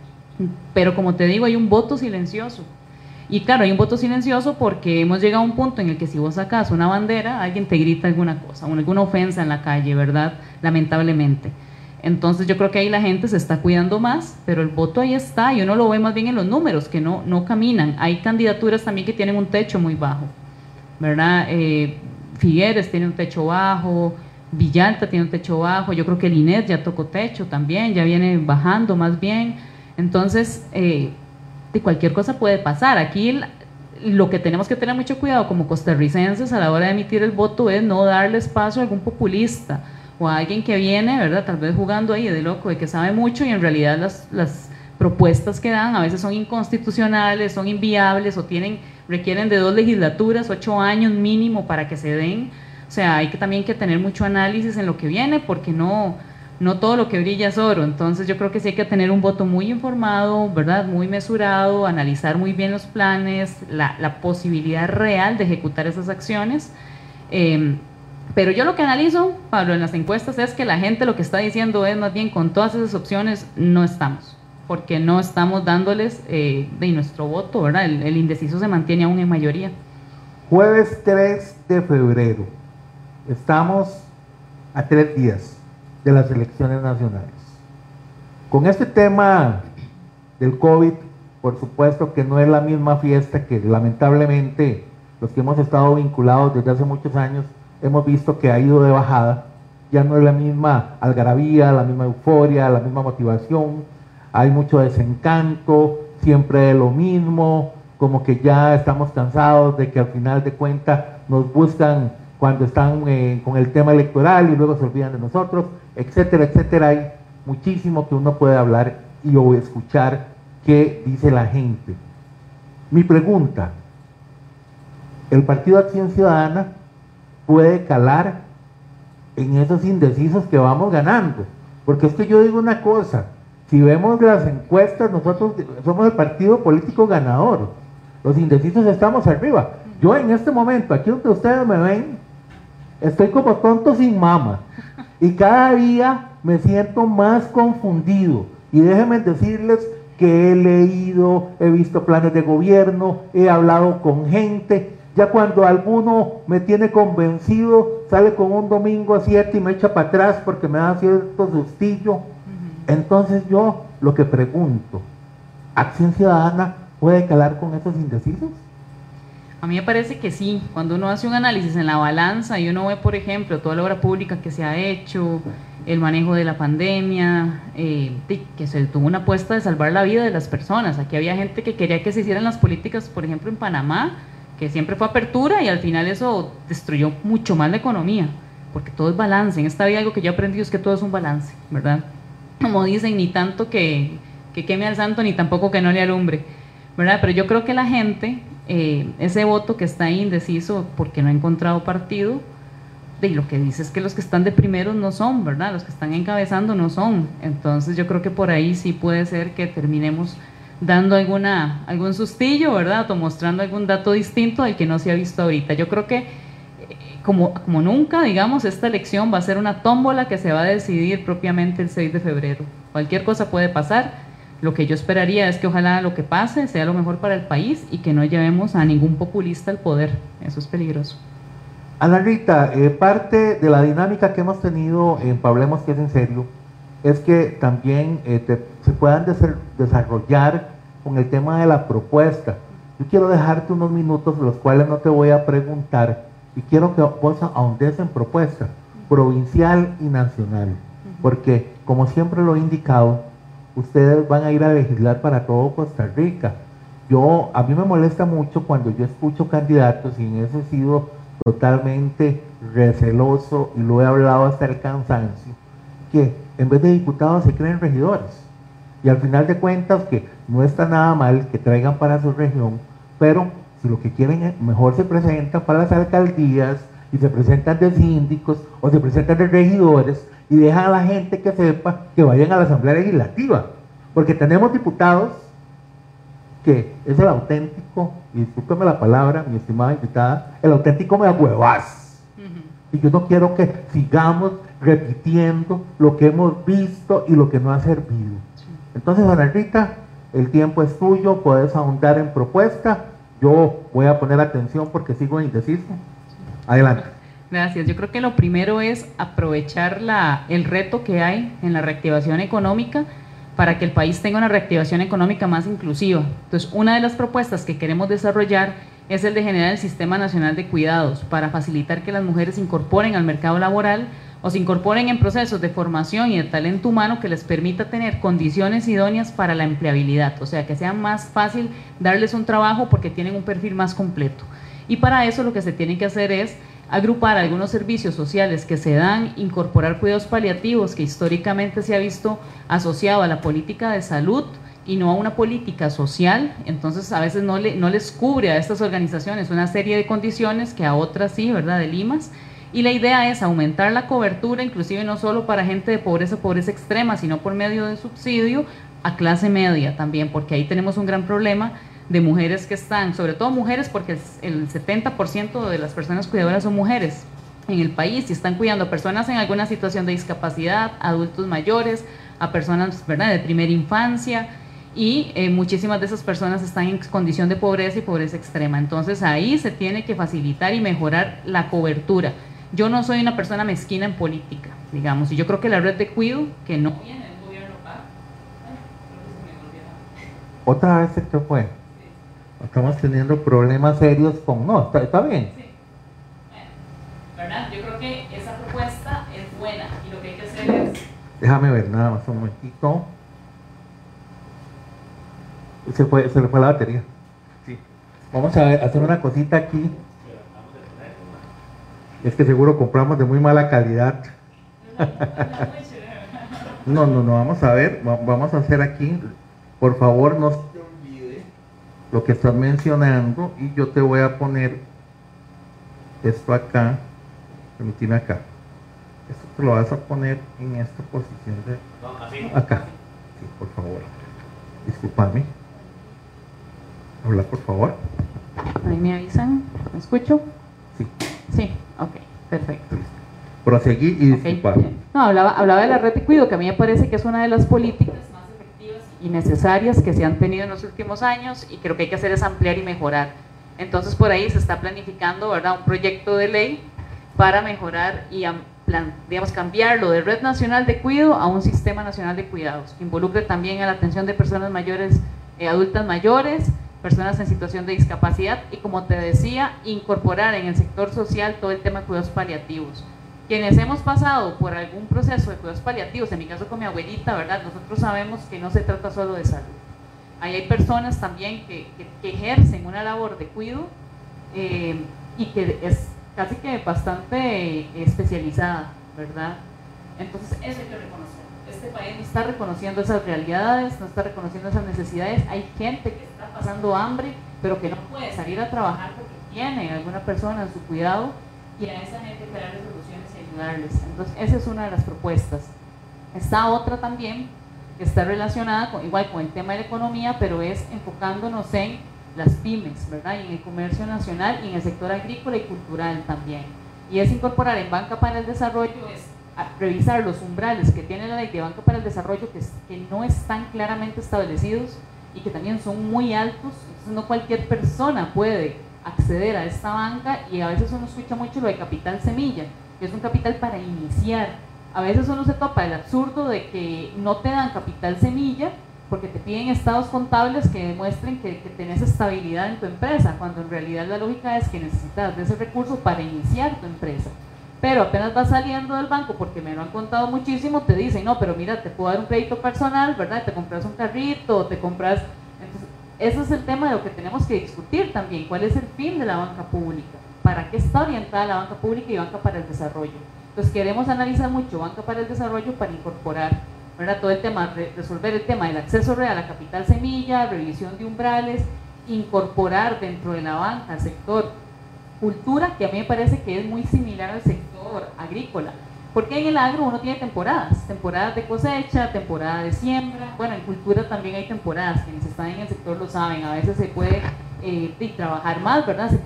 Pero como te digo, hay un voto silencioso. Y claro, hay un voto silencioso porque hemos llegado a un punto en el que si vos sacas una bandera, alguien te grita alguna cosa, alguna ofensa en la calle, ¿verdad? Lamentablemente. Entonces yo creo que ahí la gente se está cuidando más, pero el voto ahí está y uno lo ve más bien en los números, que no, no caminan. Hay candidaturas también que tienen un techo muy bajo, ¿verdad? Eh, Figueres tiene un techo bajo, Villalta tiene un techo bajo, yo creo que el ya tocó techo también, ya viene bajando más bien. Entonces, eh, de cualquier cosa puede pasar. Aquí lo que tenemos que tener mucho cuidado como costarricenses a la hora de emitir el voto es no darle espacio a algún populista o a alguien que viene, ¿verdad? Tal vez jugando ahí de loco, de que sabe mucho y en realidad las, las propuestas que dan a veces son inconstitucionales, son inviables o tienen, requieren de dos legislaturas, ocho años mínimo para que se den. O sea, hay que también que tener mucho análisis en lo que viene porque no, no todo lo que brilla es oro. Entonces yo creo que sí hay que tener un voto muy informado, ¿verdad? Muy mesurado, analizar muy bien los planes, la, posibilidad real de ejecutar esas acciones. Em, pero yo lo que analizo, Pablo, en las encuestas es que la gente lo que está diciendo es más bien con todas esas opciones no estamos, porque no estamos dándoles eh, de nuestro voto, ¿verdad? El, el indeciso se mantiene aún en mayoría. Jueves 3 de febrero. Estamos a tres días de las elecciones nacionales. Con este tema del COVID, por supuesto que no es la misma fiesta que lamentablemente los que hemos estado vinculados desde hace muchos años hemos visto que ha ido de bajada. Ya no es la misma algarabía, la misma euforia, la misma motivación. Hay mucho desencanto, siempre de lo mismo, como que ya estamos cansados de que al final de cuentas nos buscan cuando están eh, con el tema electoral y luego se olvidan de nosotros, etcétera, etcétera. Hay muchísimo que uno puede hablar y o escuchar qué dice la gente. Mi pregunta, ¿el Partido Acción Ciudadana puede calar en esos indecisos que vamos ganando? Porque es que yo digo una cosa, si vemos las encuestas, nosotros somos el partido político ganador, los indecisos estamos arriba. Yo en este momento, aquí donde ustedes me ven, Estoy como tonto sin mama. Y cada día me siento más confundido. Y déjenme decirles que he leído, he visto planes de gobierno, he hablado con gente. Ya cuando alguno me tiene convencido, sale con un domingo a siete y me echa para atrás porque me da cierto sustillo. Entonces yo lo que pregunto, ¿Acción Ciudadana puede calar con esos indecisos? A mí me parece que sí, cuando uno hace un análisis en la balanza y uno ve, por ejemplo, toda la obra pública que se ha hecho, el manejo de la pandemia, eh, que se tuvo una apuesta de salvar la vida de las personas. Aquí había gente que quería que se hicieran las políticas, por ejemplo, en Panamá, que siempre fue apertura y al final eso destruyó mucho más la economía, porque todo es balance. En esta vida algo que yo he aprendido es que todo es un balance, ¿verdad? Como dicen, ni tanto que, que queme al santo, ni tampoco que no le alumbre, ¿verdad? Pero yo creo que la gente eh, ese voto que está indeciso porque no ha encontrado partido, y lo que dice es que los que están de primeros no son, ¿verdad? Los que están encabezando no son. Entonces yo creo que por ahí sí puede ser que terminemos dando alguna, algún sustillo, ¿verdad? O mostrando algún dato distinto al que no se ha visto ahorita. Yo creo que eh, como, como nunca, digamos, esta elección va a ser una tómbola que se va a decidir propiamente el 6 de febrero. Cualquier cosa puede pasar lo que yo esperaría es que ojalá lo que pase sea lo mejor para el país y que no llevemos a ningún populista al poder. Eso es peligroso. Ana Rita, eh, parte de la dinámica que hemos tenido en Pablemos que es en serio es que también eh, se puedan desarrollar con el tema de la propuesta. Yo quiero dejarte unos minutos, los cuales no te voy a preguntar, y quiero que vos ahondes en propuesta provincial y nacional, porque como siempre lo he indicado, ustedes van a ir a legislar para todo Costa Rica. yo, a mí me molesta mucho cuando yo escucho candidatos y en eso he sido totalmente receloso y lo he hablado hasta el cansancio, que en vez de diputados se creen regidores. Y al final de cuentas que no está nada mal que traigan para su región, pero si lo que quieren es, mejor se presentan para las alcaldías y se presentan de síndicos o se presentan de regidores y dejan a la gente que sepa que vayan a la Asamblea Legislativa. Porque tenemos diputados que es el auténtico, y discúlpeme la palabra, mi estimada invitada, el auténtico me huevas. Y yo no quiero que sigamos repitiendo lo que hemos visto y lo que no ha servido. Entonces, Ana Rita, el tiempo es tuyo, puedes ahondar en propuesta. Yo voy a poner atención porque sigo indeciso. Adelante. Gracias. Yo creo que lo primero es aprovechar la, el reto que hay en la reactivación económica para que el país tenga una reactivación económica más inclusiva. Entonces, una de las propuestas que queremos desarrollar es el de generar el Sistema Nacional de Cuidados para facilitar que las mujeres se incorporen al mercado laboral o se incorporen en procesos de formación y de talento humano que les permita tener condiciones idóneas para la empleabilidad, o sea, que sea más fácil darles un trabajo porque tienen un perfil más completo. Y para eso lo que se tiene que hacer es agrupar algunos servicios sociales que se dan, incorporar cuidados paliativos que históricamente se ha visto asociado a la política de salud y no a una política social, entonces a veces no, le, no les cubre a estas organizaciones una serie de condiciones que a otras sí, ¿verdad? De limas. Y la idea es aumentar la cobertura, inclusive no solo para gente de pobreza, pobreza extrema, sino por medio de subsidio a clase media también, porque ahí tenemos un gran problema de mujeres que están, sobre todo mujeres, porque el 70% de las personas cuidadoras son mujeres en el país y están cuidando a personas en alguna situación de discapacidad, adultos mayores, a personas ¿verdad? de primera infancia y eh, muchísimas de esas personas están en condición de pobreza y pobreza extrema. Entonces ahí se tiene que facilitar y mejorar la cobertura. Yo no soy una persona mezquina en política, digamos, y yo creo que la red de cuido, que no Otra vez se te fue. Estamos teniendo problemas serios con... No, está, bien. Sí. ¿verdad? Yo creo que esa propuesta es buena y lo que hay que hacer es... Déjame ver nada más un momentito. Se, fue, se le fue la batería. Sí. Vamos a hacer una cosita aquí. Es que seguro compramos de muy mala calidad. No, no, no, vamos a ver, vamos a hacer aquí, por favor, no lo que estás mencionando y yo te voy a poner esto acá, permíteme acá. Esto te lo vas a poner en esta posición de acá. Sí, por favor. Disculpame. Habla, por favor. Ahí me avisan. ¿Me escucho? Sí. Sí, ok, perfecto. Proseguí y disculpame. No, hablaba, hablaba de la red de cuido, que a mí me parece que es una de las políticas y necesarias que se han tenido en los últimos años y creo que hay que hacer es ampliar y mejorar. Entonces por ahí se está planificando ¿verdad? un proyecto de ley para mejorar y digamos, cambiarlo de Red Nacional de Cuido a un Sistema Nacional de Cuidados, que involucre también a la atención de personas mayores, eh, adultas mayores, personas en situación de discapacidad y como te decía, incorporar en el sector social todo el tema de cuidados paliativos quienes hemos pasado por algún proceso de cuidados paliativos, en mi caso con mi abuelita, ¿verdad? Nosotros sabemos que no se trata solo de salud. Ahí hay personas también que, ejercen una labor de cuidado eh, y que es casi que bastante especializada, ¿verdad? Entonces, eso hay que reconocer. Este país no está reconociendo esas realidades, no está reconociendo esas necesidades. Hay gente que está pasando hambre, pero que no puede salir a trabajar porque tiene alguna persona en su cuidado y a esa gente que darle entonces, esa es una de las propuestas. Está otra también que está relacionada con, igual con el tema de la economía, pero es enfocándonos en las pymes, ¿verdad? Y en el comercio nacional y en el sector agrícola y cultural también. Y es incorporar en Banca para el Desarrollo, es revisar los umbrales que tiene la ley de Banca para el Desarrollo que, que no están claramente establecidos y que también son muy altos, entonces no cualquier persona puede acceder a esta banca y a veces uno escucha mucho lo de capital semilla, que es un capital para iniciar. A veces uno se topa el absurdo de que no te dan capital semilla porque te piden estados contables que demuestren que, que tenés estabilidad en tu empresa, cuando en realidad la lógica es que necesitas de ese recurso para iniciar tu empresa. Pero apenas vas saliendo del banco, porque me lo han contado muchísimo, te dicen, no, pero mira, te puedo dar un crédito personal, ¿verdad? Te compras un carrito, te compras... Entonces, ese es el tema de lo que tenemos que discutir también, cuál es el fin de la banca pública, para qué está orientada la banca pública y banca para el desarrollo. Entonces queremos analizar mucho banca para el desarrollo para incorporar todo el tema, resolver el tema del acceso real a capital semilla, revisión de umbrales, incorporar dentro de la banca el sector cultura, que a mí me parece que es muy similar al sector agrícola. Porque en el agro uno tiene temporadas, temporadas de cosecha, temporada de siembra. Bueno, en cultura también hay temporadas, quienes están en el sector lo saben. A veces se puede eh, trabajar más, ¿verdad? Se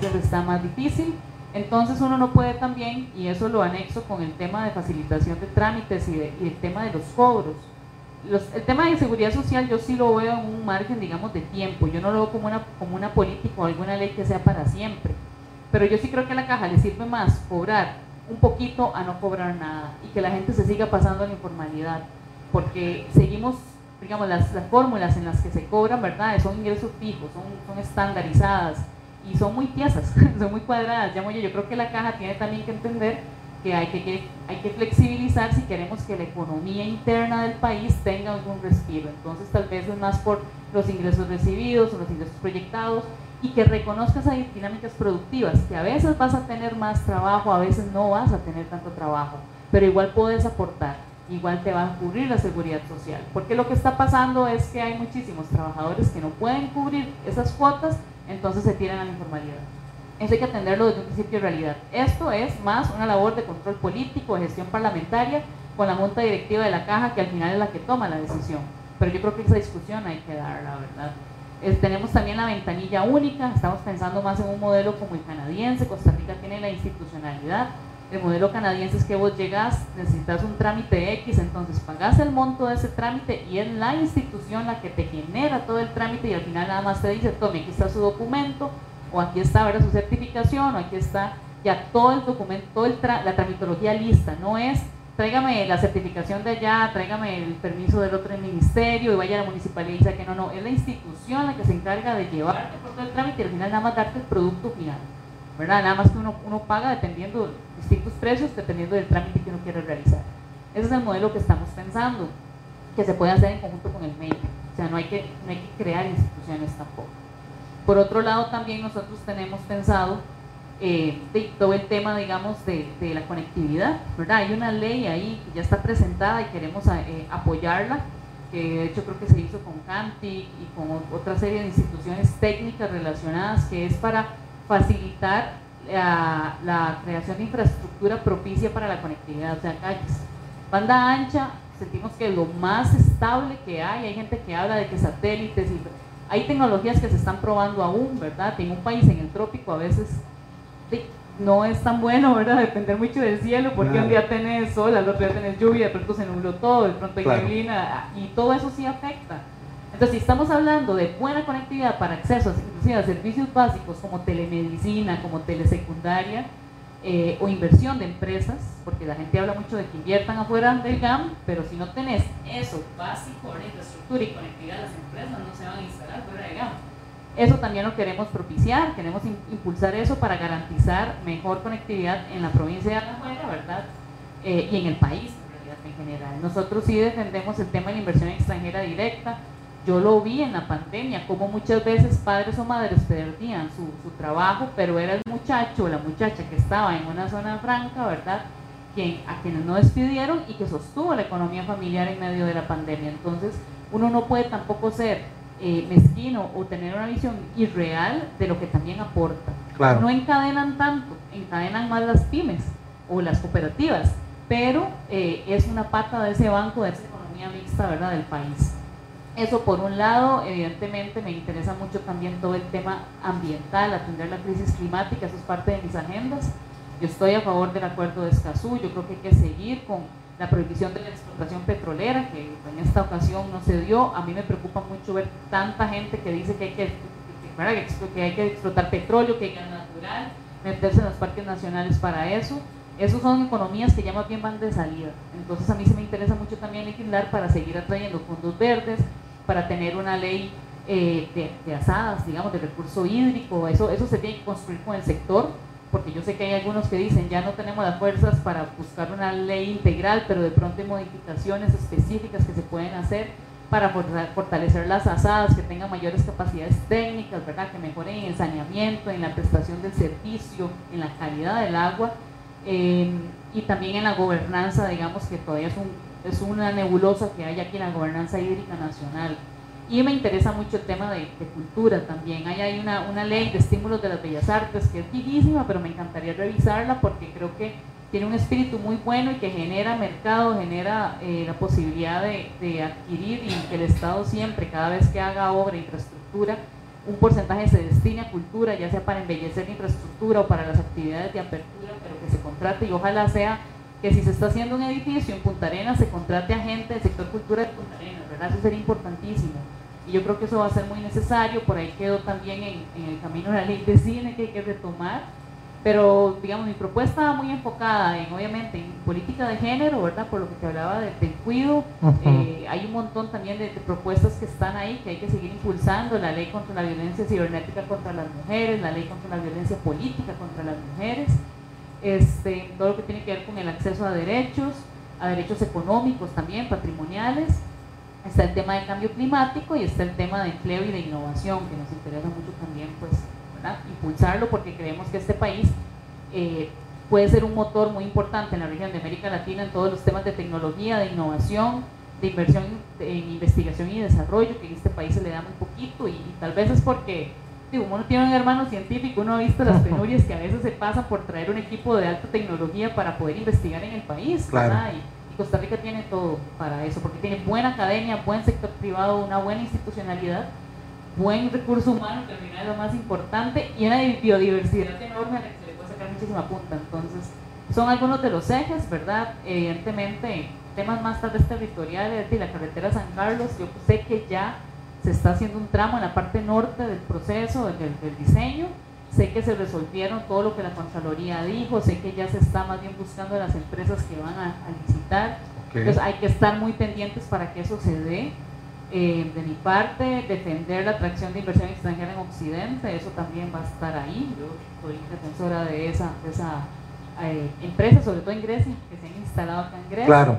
veces está más difícil. Entonces uno no puede también, y eso lo anexo con el tema de facilitación de trámites y, el tema de los cobros. el tema de seguridad social yo sí lo veo en un margen, digamos, de tiempo. Yo no lo veo como una, como una política o alguna ley que sea para siempre. Pero yo sí creo que a la caja le sirve más cobrar un poquito a no cobrar nada y que la gente se siga pasando a la informalidad, porque seguimos, digamos, las, las fórmulas en las que se cobran, ¿verdad? Son ingresos fijos, son, son estandarizadas y son muy tiesas, son muy cuadradas, llamo yo. Yo creo que la caja tiene también que entender que hay que, hay que flexibilizar si queremos que la economía interna del país tenga algún respiro. Entonces tal vez es más por los ingresos recibidos o los ingresos proyectados y que reconozcas esas dinámicas productivas, que a veces vas a tener más trabajo, a veces no vas a tener tanto trabajo, pero igual puedes aportar, igual te va a cubrir la seguridad social. Porque lo que está pasando es que hay muchísimos trabajadores que no pueden cubrir esas cuotas, entonces se tiran a la informalidad. Eso hay que atenderlo desde un principio de realidad. Esto es más una labor de control político, de gestión parlamentaria, con la junta directiva de la caja, que al final es la que toma la decisión. Pero yo creo que esa discusión hay que dar, la verdad tenemos también la ventanilla única, estamos pensando más en un modelo como el canadiense, Costa Rica tiene la institucionalidad, el modelo canadiense es que vos llegas, necesitas un trámite X, entonces pagas el monto de ese trámite y es la institución la que te genera todo el trámite y al final nada más te dice, tome, aquí está su documento, o aquí está ¿verdad? su certificación, o aquí está ya todo el documento, toda la tramitología lista, no es tráigame la certificación de allá, tráigame el permiso del otro ministerio y vaya a la municipalidad y dice que no, no, es la institución la que se encarga de llevarte por todo el trámite y al final nada más darte el producto final, Nada más que uno, paga dependiendo distintos precios, dependiendo del trámite que uno quiere realizar. Ese es el modelo que estamos pensando, que se puede hacer en conjunto con el medio, o sea, no hay que, no hay que crear instituciones tampoco. Por otro lado, también nosotros tenemos pensado eh, de todo el tema, digamos, de, la conectividad, ¿verdad? Hay una ley ahí que ya está presentada y queremos eh, apoyarla, que de hecho creo que se hizo con Canti y con otra serie de instituciones técnicas relacionadas, que es para facilitar la, creación de infraestructura propicia para la conectividad, o sea, calles. Banda ancha, sentimos que lo más estable que hay, hay gente que habla de que satélites y hay tecnologías que se están probando aún, ¿verdad? En un país en el trópico a veces no es tan bueno, ¿verdad? Depender mucho del cielo, porque un día tenés sol, al otro día tenés lluvia, de pronto se nubló todo, de pronto hay neblina, y todo eso sí afecta. Entonces, si estamos hablando de buena conectividad para acceso a servicios básicos como telemedicina, como telesecundaria, eh, o inversión de empresas, porque la gente habla mucho de que inviertan afuera del GAM, pero si no tenés eso básico, la infraestructura y conectividad, las empresas no se van a instalar fuera del GAM. Eso también lo queremos propiciar, queremos impulsar eso para garantizar mejor conectividad en la provincia de Alajuela, ¿verdad? Eh, y en el país, en realidad, en general. Nosotros sí defendemos el tema de la inversión extranjera directa. Yo lo vi en la pandemia, como muchas veces padres o madres perdían su, su trabajo, pero era el muchacho o la muchacha que estaba en una zona franca, ¿verdad? Quien, a quienes no despidieron y que sostuvo la economía familiar en medio de la pandemia. Entonces, uno no puede tampoco ser eh, mezquino o tener una visión irreal de lo que también aporta. No encadenan tanto, encadenan más las pymes o las cooperativas, pero eh, es una pata de ese banco, de esa economía mixta ¿verdad? del país. Eso por un lado, evidentemente me interesa mucho también todo el tema ambiental, atender la crisis climática, eso es parte de mis agendas. Yo estoy a favor del acuerdo de Escazú, yo creo que hay que seguir con la prohibición de la explotación petrolera, que en esta ocasión no se dio. A mí me preocupa mucho ver tanta gente que dice que hay que, que, hay que explotar petróleo, que hay gas natural, meterse en los parques nacionales para eso. Esas son economías que ya más bien van de salida. Entonces a mí se me interesa mucho también legislar para seguir atrayendo fondos verdes, para tener una ley eh, de, asadas, digamos, de recurso hídrico. Eso, eso se tiene que construir con el sector porque yo sé que hay algunos que dicen ya no tenemos las fuerzas para buscar una ley integral, pero de pronto hay modificaciones específicas que se pueden hacer. para fortalecer las asadas, que tengan mayores capacidades técnicas, ¿verdad? que mejoren en el saneamiento, en la prestación del servicio, en la calidad del agua eh, y también en la gobernanza, digamos que todavía es, un, es una nebulosa que hay aquí en la gobernanza hídrica nacional. Y me interesa mucho el tema de, cultura también. Hay, hay una, una, ley de estímulos de las bellas artes que es viejísima, pero me encantaría revisarla porque creo que tiene un espíritu muy bueno y que genera mercado, genera eh, la posibilidad de, de, adquirir y que el Estado siempre, cada vez que haga obra, infraestructura, un porcentaje se destine a cultura, ya sea para embellecer la infraestructura o para las actividades de apertura, pero que se contrate y ojalá sea que si se está haciendo un edificio en Punta Arenas, se contrate a gente del sector cultura de Punta Arenas, ¿verdad? Eso sería importantísimo y yo creo que eso va a ser muy necesario, por ahí quedó también en, el camino de la ley de cine que hay que retomar, pero digamos mi propuesta va muy enfocada en obviamente en política de género, ¿verdad? Por lo que te hablaba de, del cuido, eh, hay un montón también de, propuestas que están ahí que hay que seguir impulsando, la ley contra la violencia cibernética contra las mujeres, la ley contra la violencia política contra las mujeres, este, todo lo que tiene que ver con el acceso a derechos, a derechos económicos también, patrimoniales, está el tema de cambio climático y está el tema de empleo y de innovación, que nos interesa mucho también pues, impulsarlo porque creemos que este país eh, puede ser un motor muy importante en la región de América Latina en todos los temas de tecnología, de innovación, de inversión en investigación y desarrollo, que en este país se le da muy poquito y, tal vez es porque uno tiene un hermano científico, uno ha visto las penurias que a veces se pasan por traer un equipo de alta tecnología para poder investigar en el país. Costa Rica tiene todo para eso, porque tiene buena academia, buen sector privado, una buena institucionalidad, buen recurso humano, que al final es lo más importante, y una biodiversidad enorme a la que se le puede sacar muchísima punta. Entonces, son algunos de los ejes, ¿verdad? Evidentemente, temas más tarde territoriales, y la carretera San Carlos, yo sé que ya se está haciendo un tramo en la parte norte del proceso, del, del diseño, sé que se resolvieron todo lo que la Contraloría dijo, sé que ya se está más bien buscando las empresas que van a, licitar, entonces hay que estar muy pendientes para que eso se dé. Eh, de mi parte, defender la atracción de inversión extranjera en Occidente, eso también va a estar ahí. Yo soy defensora de esa, esa eh, empresa, sobre todo en Grecia, que se han instalado acá en Grecia. Claro.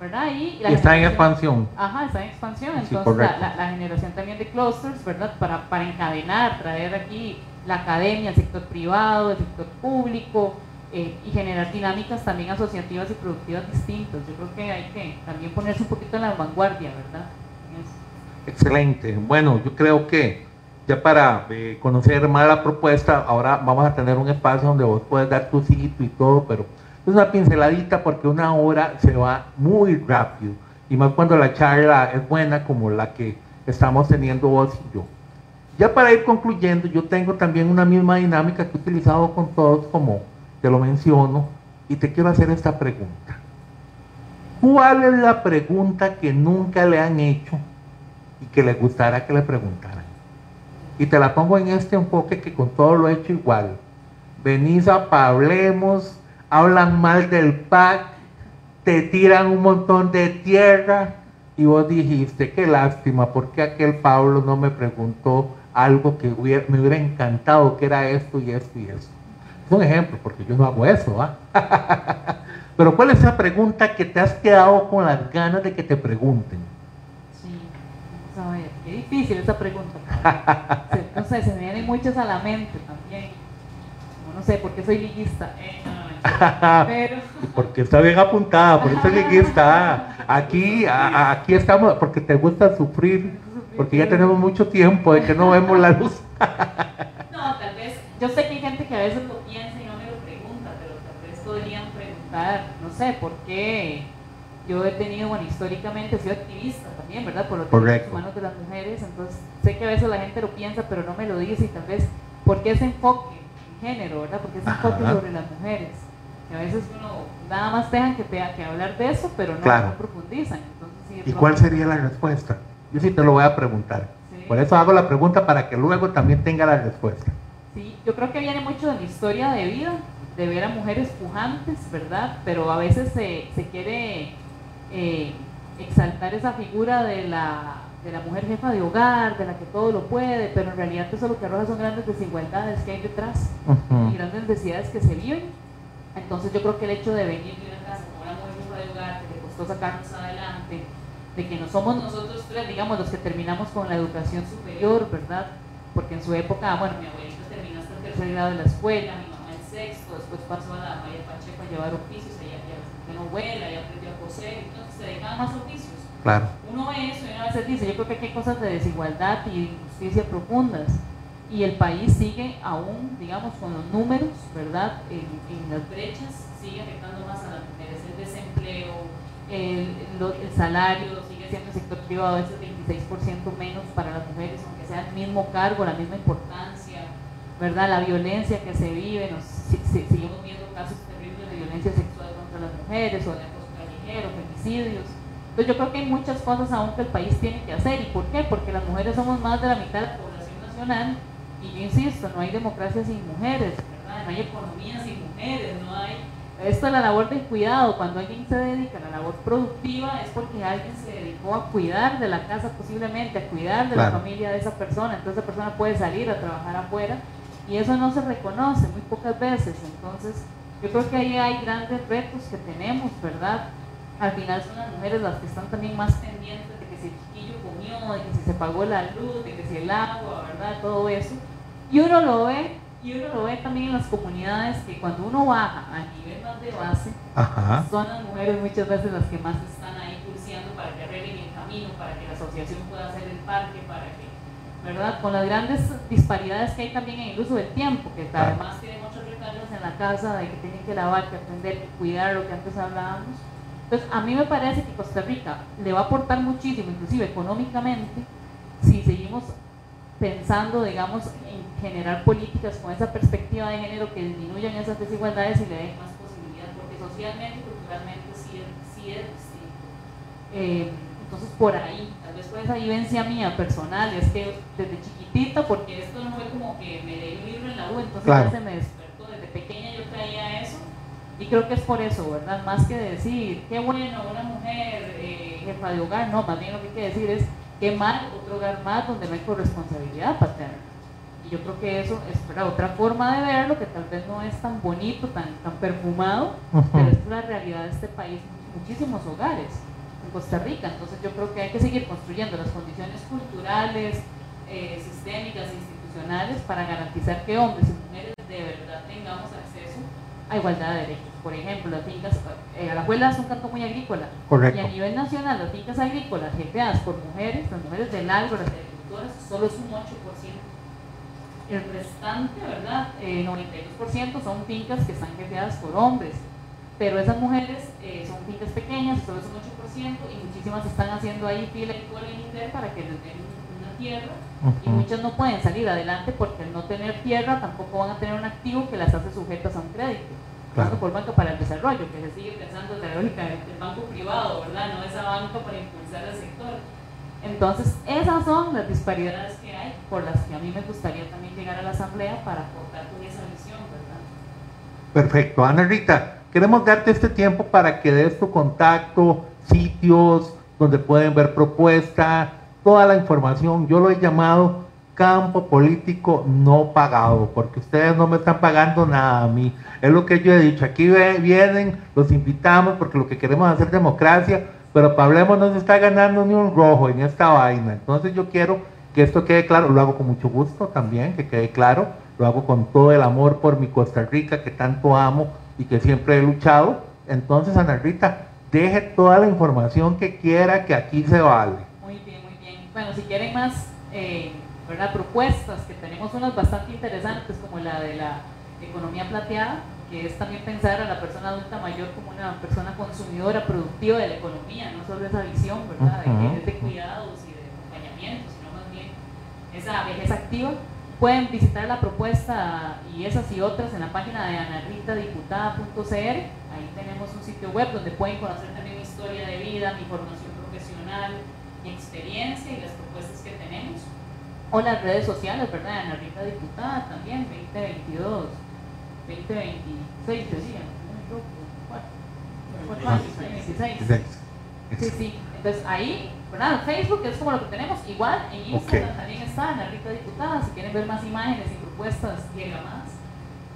¿Verdad? Y, está en expansión. Ajá, está en expansión. Entonces, la, la, generación también de clusters, ¿verdad? Para, para encadenar, traer aquí la academia, el sector privado, el sector público eh, y generar dinámicas también asociativas y productivas distintas. Yo creo que hay que también ponerse un poquito en la vanguardia, ¿verdad? Excelente. Bueno, yo creo que ya para eh, conocer más la propuesta, ahora vamos a tener un espacio donde vos puedes dar tu sitio y todo, pero es una pinceladita porque una hora se va muy rápido y más cuando la charla es buena como la que estamos teniendo vos y yo. Ya para ir concluyendo, yo tengo también una misma dinámica que he utilizado con todos, como te lo menciono, y te quiero hacer esta pregunta. ¿Cuál es la pregunta que nunca le han hecho y que le gustara que le preguntaran? Y te la pongo en este enfoque que con todo lo he hecho igual. Venís a Pablemos, hablan mal del PAC, te tiran un montón de tierra y vos dijiste, qué lástima, porque aquel Pablo no me preguntó algo que me hubiera encantado, que era esto y esto y esto. Es un ejemplo, porque yo no hago eso, ¿ah? Pero ¿cuál es esa pregunta que te has quedado con las ganas de que te pregunten? Sí, a ver, qué difícil esa pregunta. sé, se me vienen muchas a la mente también. No sé, ¿por qué soy liguista? Eh, Pero... Porque está bien apuntada, por eso es liguista. Aquí, aquí estamos, porque te gusta sufrir porque ya tenemos mucho tiempo de que no vemos la luz. no, tal vez, yo sé que hay gente que a veces lo piensa y no me lo pregunta, pero tal vez podrían preguntar, no sé, ¿por qué yo he tenido, bueno, históricamente he sido activista también, ¿verdad? Por los derechos humanos de las mujeres, entonces sé que a veces la gente lo piensa, pero no me lo dice y tal vez, ¿por qué ese enfoque en género, ¿verdad? Porque ese enfoque sobre las mujeres. Y a veces uno nada más dejan que, te, que hablar de eso, pero no, profundizan. Entonces, ¿Y cuál sería la respuesta? Yo sí te lo voy a preguntar. Por eso hago la pregunta para que luego también tenga la respuesta. Sí, yo creo que viene mucho de mi historia de vida, de ver a mujeres pujantes, ¿verdad? Pero a veces se, se quiere eh, exaltar esa figura de la, de la mujer jefa de hogar, de la que todo lo puede, pero en realidad eso lo que arroja son grandes desigualdades que hay detrás y grandes necesidades que se viven. Entonces yo creo que el hecho de venir de una casa como una mujer jefa de hogar que le costó sacarnos adelante, de que no somos nosotros tres, digamos, los que terminamos con la educación superior, ¿verdad? Porque en su época, bueno, mi abuelita terminó hasta el tercer grado de la escuela, mi mamá el sexto, después pasó a la Maya Pacheco a llevar oficios, ella ya novela, ya aprendió a coser, entonces se dedicaban más oficios. Claro. Uno ve eso y una vez dice, yo creo que hay cosas de desigualdad y injusticia profundas y el país sigue aún, digamos, con los números, ¿verdad? En, las brechas sigue afectando más a las mujeres, el desempleo, el, el, salario sigue siendo el sector privado a veces 26% menos para las mujeres, aunque sea el mismo cargo, la misma importancia, ¿verdad? La violencia que se vive, nos, si, si, seguimos viendo casos terribles de violencia sexual contra las mujeres o de acoso callejero, femicidios. Entonces yo creo que hay muchas cosas aún que el país tiene que hacer. ¿Y por qué? Porque las mujeres somos más de la mitad de la población nacional y yo insisto, no hay democracia sin mujeres, ¿verdad? no hay economía sin mujeres, no hay... Esto es la labor del cuidado, cuando alguien se dedica a la labor productiva es porque alguien se dedicó a cuidar de la casa posiblemente, a cuidar de claro. la familia de esa persona, entonces esa persona puede salir a trabajar afuera y eso no se reconoce muy pocas veces, entonces yo creo que ahí hay grandes retos que tenemos, ¿verdad? Al final son las mujeres las que están también más pendientes de que si el chiquillo comió, de que si se pagó la luz, de que si el agua, ¿verdad? Todo eso. Y uno lo ve, y uno lo ve también en las comunidades que cuando uno baja a nivel más de base, Ajá. son las mujeres muchas veces las que más están ahí pulseando para que arreglen el camino, para que la asociación pueda hacer el parque, para que, ¿verdad? Con las grandes disparidades que hay también en el uso del tiempo, que además tienen muchos recargos en la casa, de que tienen que lavar, que atender, que cuidar, lo que antes hablábamos. Entonces, a mí me parece que Costa Rica le va a aportar muchísimo, inclusive económicamente, si seguimos pensando, digamos, en generar políticas con esa perspectiva de género que disminuyan esas desigualdades y le den más posibilidades, porque socialmente y culturalmente sí, sí es distinto. Eh, entonces, por ahí, tal vez por esa vivencia mía personal, es que desde chiquitita, porque esto no fue como que me leí un libro en la U, entonces claro. ya se me despertó, desde pequeña y creo que es por eso, ¿verdad? Más que decir, qué bueno, una mujer eh, jefa de hogar, no, más bien lo que hay que decir es, qué mal otro hogar más donde no hay corresponsabilidad paterna. Y yo creo que eso es otra forma de verlo, que tal vez no es tan bonito, tan, tan perfumado, uh -huh. pero es la realidad de este país, muchísimos hogares en Costa Rica. Entonces yo creo que hay que seguir construyendo las condiciones culturales, eh, sistémicas institucionales para garantizar que hombres y mujeres de verdad tengamos a igualdad de derechos. Por ejemplo, las fincas, eh, Alajuela es un canto muy agrícola. Correcto. Y a nivel nacional, las fincas agrícolas jefeadas por mujeres, las mujeres del agro, las agricultoras, solo es un 8%. El restante, ¿verdad? Eh, 92% son fincas que están jefeadas por hombres. Pero esas mujeres eh, son fincas pequeñas, solo es un 8%, y muchísimas están haciendo ahí fila y cola en Inter para que les den tierra. Uh -huh. Y muchas no pueden salir adelante porque al no tener tierra tampoco van a tener un activo que las hace sujetas a un crédito Claro. por banca para el desarrollo, que se sigue pensando en la lógica del banco privado, ¿verdad? No esa banca para impulsar el sector. Entonces, esas son las disparidades que hay, por las que a mí me gustaría también llegar a la asamblea para aportar con esa visión, ¿verdad? Perfecto. Ana Rita, queremos darte este tiempo para que des tu contacto, sitios donde pueden ver propuesta, toda la información. Yo lo he llamado campo político no pagado, porque ustedes no me están pagando nada a mí. Es lo que yo he dicho, aquí vienen, los invitamos porque lo que queremos es hacer democracia, pero Pablemos no se está ganando ni un rojo en esta vaina. Entonces yo quiero que esto quede claro, lo hago con mucho gusto también, que quede claro, lo hago con todo el amor por mi Costa Rica que tanto amo y que siempre he luchado. Entonces, Ana Rita, deje toda la información que quiera, que aquí se vale. Muy bien, muy bien. Bueno, si quieren más... Eh ¿verdad? propuestas, que tenemos unas bastante interesantes, como la de la economía plateada, que es también pensar a la persona adulta mayor como una persona consumidora productiva de la economía, no solo esa visión, ¿verdad? De, de cuidados y de acompañamiento, sino más bien esa vejez activa. Pueden visitar la propuesta y esas y otras en la página de anarritadiputada.cr. Ahí tenemos un sitio web donde pueden conocer también mi historia de vida, mi formación profesional, experiencia y las propuestas que tenemos o las redes sociales, ¿verdad? Ana Rita Diputada también, 2022, 2026 decía, ¿cuatro años? 26. Sí, sí, entonces ahí, ¿verdad? Facebook es como lo que tenemos, igual en Instagram okay. también está Ana Rita Diputada, si quieren ver más imágenes y propuestas, llega más.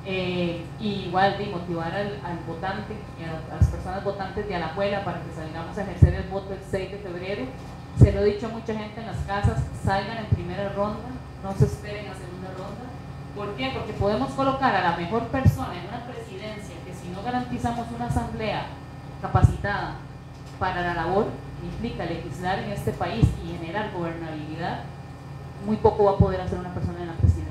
Eh, y igual de motivar al, votante y a, las personas votantes de Alajuela para que salgamos a ejercer el voto el 6 de febrero. Se lo he dicho a mucha gente en las casas, salgan en primera ronda, no se esperen a segunda ronda. ¿Por qué? Porque podemos colocar a la mejor persona en una presidencia que si no garantizamos una asamblea capacitada para la labor implica legislar en este país y generar gobernabilidad, muy poco va a poder hacer una persona en la presidencia.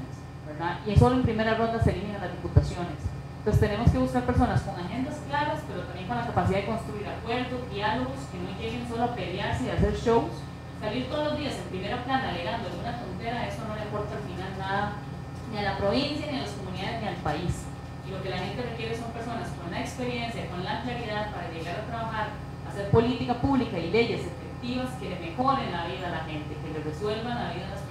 Y solo en primera ronda se eliminan las diputaciones. Entonces tenemos que buscar personas con agendas claras, pero también con la capacidad de construir acuerdos, diálogos, que no lleguen solo a pelearse y a hacer shows. Salir todos los días en primera plana alegando en una tontera, eso no le aporta al final nada ni a la provincia, ni a las comunidades, ni al país. Y lo que la gente requiere son personas con la experiencia, con la claridad para llegar a trabajar, hacer política pública y leyes efectivas que le mejoren la vida a la gente, que le resuelvan la vida a las personas.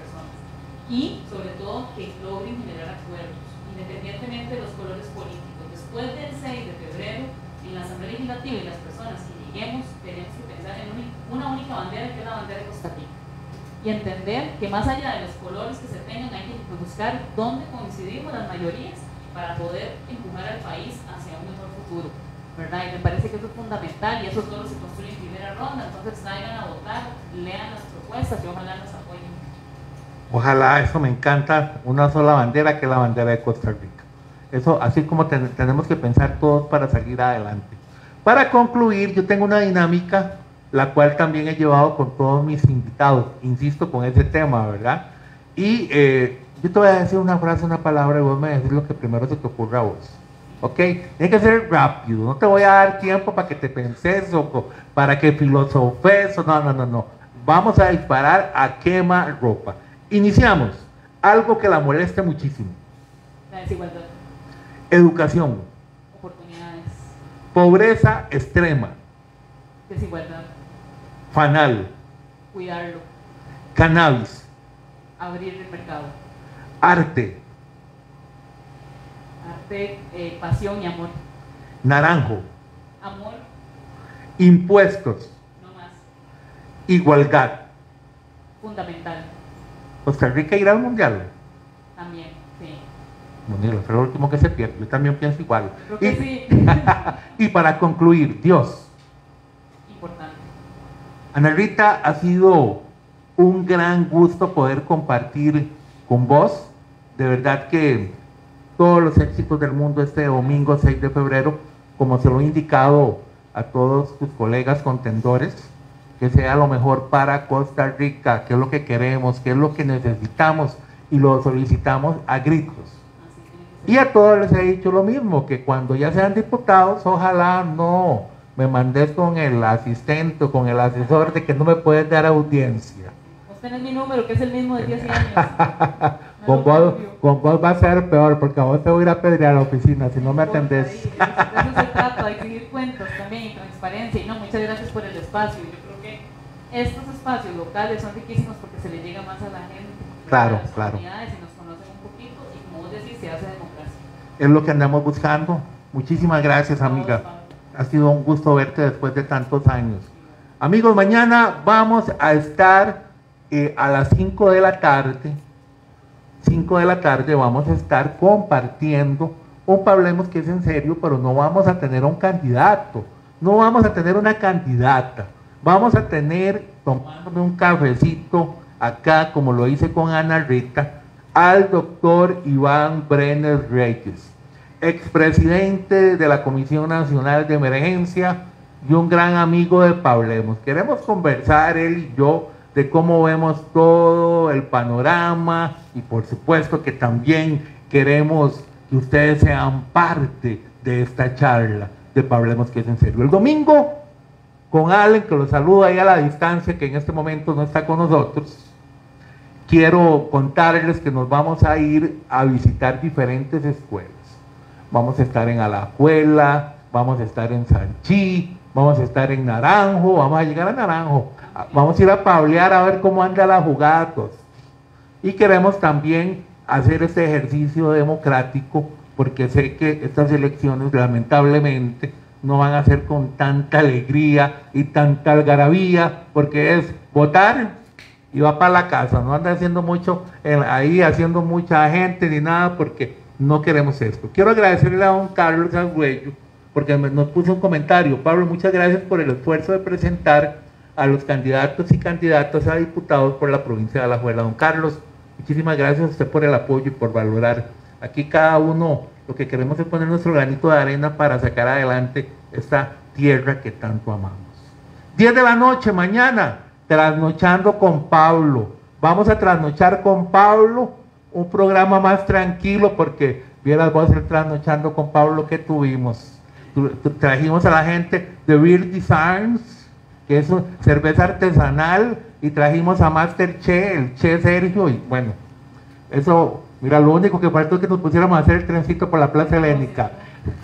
Y sobre todo que logren generar acuerdos, independientemente de los colores políticos. Después del 6 de febrero, en la Asamblea Legislativa y las personas que lleguemos, tenemos que pensar en una única bandera que es la bandera de Costa Rica y entender que más allá de los colores que se tengan hay que buscar dónde coincidimos las mayorías para poder empujar al país hacia un mejor futuro. ¿verdad? Y me parece que eso es fundamental y eso solo se construye en primera ronda, entonces salgan a votar, lean las propuestas y ojalá nos apoyen. Ojalá, eso me encanta, una sola bandera que es la bandera de Costa Rica. Eso, así como tenemos que pensar todos para salir adelante. Para concluir, yo tengo una dinámica la cual también he llevado con todos mis invitados, insisto con ese tema, ¿verdad? Y eh, yo te voy a decir una frase, una palabra, y vos me decís lo que primero se te ocurra a vos. ¿Ok? Tiene que ser rápido, no te voy a dar tiempo para que te penses o para que filosofes, o no, no, no, no. Vamos a disparar a quema ropa. Iniciamos. Algo que la moleste muchísimo. La desigualdad. Educación. Oportunidades. Pobreza extrema. Desigualdad. Fanal. Cuidarlo. Cannabis. Abrir el mercado. Arte. Arte, eh, pasión y amor. Naranjo. Amor. Impuestos. No más. Igualdad. Fundamental. Costa Rica irá al mundial. También, sí. Bueno, fue lo último que se pierde. Yo también pienso igual. Creo que sí. y para concluir, Dios. Ana Rita, ha sido un gran gusto poder compartir con vos. De verdad que todos los éxitos del mundo este domingo 6 de febrero, como se lo he indicado a todos tus colegas contendores, que sea lo mejor para Costa Rica, que es lo que queremos, que es lo que necesitamos y lo solicitamos a gritos. Y a todos les he dicho lo mismo, que cuando ya sean diputados, ojalá no me mandé con el asistente, con el asesor de que no me puedes dar audiencia. Vos tenés mi número, que es el mismo de 10 años. con, vos, con, vos, va a ser peor, porque a vos te voy a ir a pedir a la oficina si no me atendés. De eso se trata, de seguir cuentos también transparencia. Y no, muchas gracias por el espacio. Estos espacios locales son riquísimos porque se les llega más a la gente. Claro, a las claro. Comunidades y nos conocen un poquito y como vos decís, se hace democracia. Es lo que andamos buscando. Muchísimas gracias, amiga. Ha sido un gusto verte después de tantos años. Amigos, mañana vamos a estar eh, a las 5 de la tarde. 5 de la tarde vamos a estar compartiendo un Pablemos que es en serio, pero no vamos a tener un candidato, no vamos a tener una candidata. Vamos a tener, tomándome un cafecito acá, como lo hice con Ana Rita, al doctor Iván Brenner Reyes expresidente de la Comisión Nacional de Emergencia y un gran amigo de Pablemos. Queremos conversar él y yo de cómo vemos todo el panorama y por supuesto que también queremos que ustedes sean parte de esta charla de Pablemos que es en serio. El domingo con Allen, que lo saluda ahí a la distancia, que en este momento no está con nosotros, quiero contarles que nos vamos a ir a visitar diferentes escuelas vamos a estar en Alajuela, vamos a estar en Sanchí, vamos a estar en Naranjo, vamos a llegar a Naranjo, vamos a ir a pablear a ver cómo anda la jugados. Y queremos también hacer este ejercicio democrático, porque sé que estas elecciones lamentablemente no van a ser con tanta alegría y tanta algarabía, porque es votar y va para la casa, no anda haciendo mucho ahí, haciendo mucha gente ni nada, porque no queremos esto. Quiero agradecerle a don Carlos Agüello porque nos puso un comentario. Pablo, muchas gracias por el esfuerzo de presentar a los candidatos y candidatas a diputados por la provincia de Alajuela. Don Carlos, muchísimas gracias a usted por el apoyo y por valorar. Aquí cada uno lo que queremos es poner nuestro granito de arena para sacar adelante esta tierra que tanto amamos. 10 de la noche mañana, trasnochando con Pablo. Vamos a trasnochar con Pablo, un programa más tranquilo porque vieras vos el trasnochando con Pablo que tuvimos. Trajimos a la gente de Beer Designs, que es cerveza artesanal, y trajimos a Master Che, el Che Sergio, y bueno, eso, mira, lo único que faltó es que nos pusiéramos a hacer el trencito por la Plaza Helénica.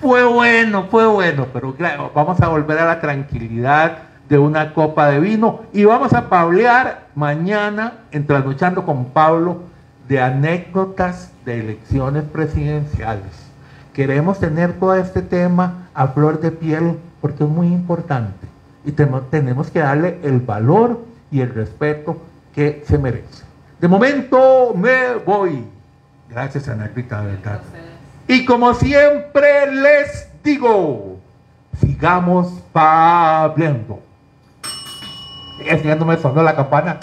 Fue bueno, fue bueno, pero vamos a volver a la tranquilidad de una copa de vino y vamos a pablear mañana en Trasnochando con Pablo de anécdotas de elecciones presidenciales. Queremos tener todo este tema a flor de piel porque es muy importante y tenemos que darle el valor y el respeto que se merece. De momento me voy. Gracias, Ana Rita, de verdad. Y como siempre les digo, sigamos pableando. Es que ya no me sonó la campana.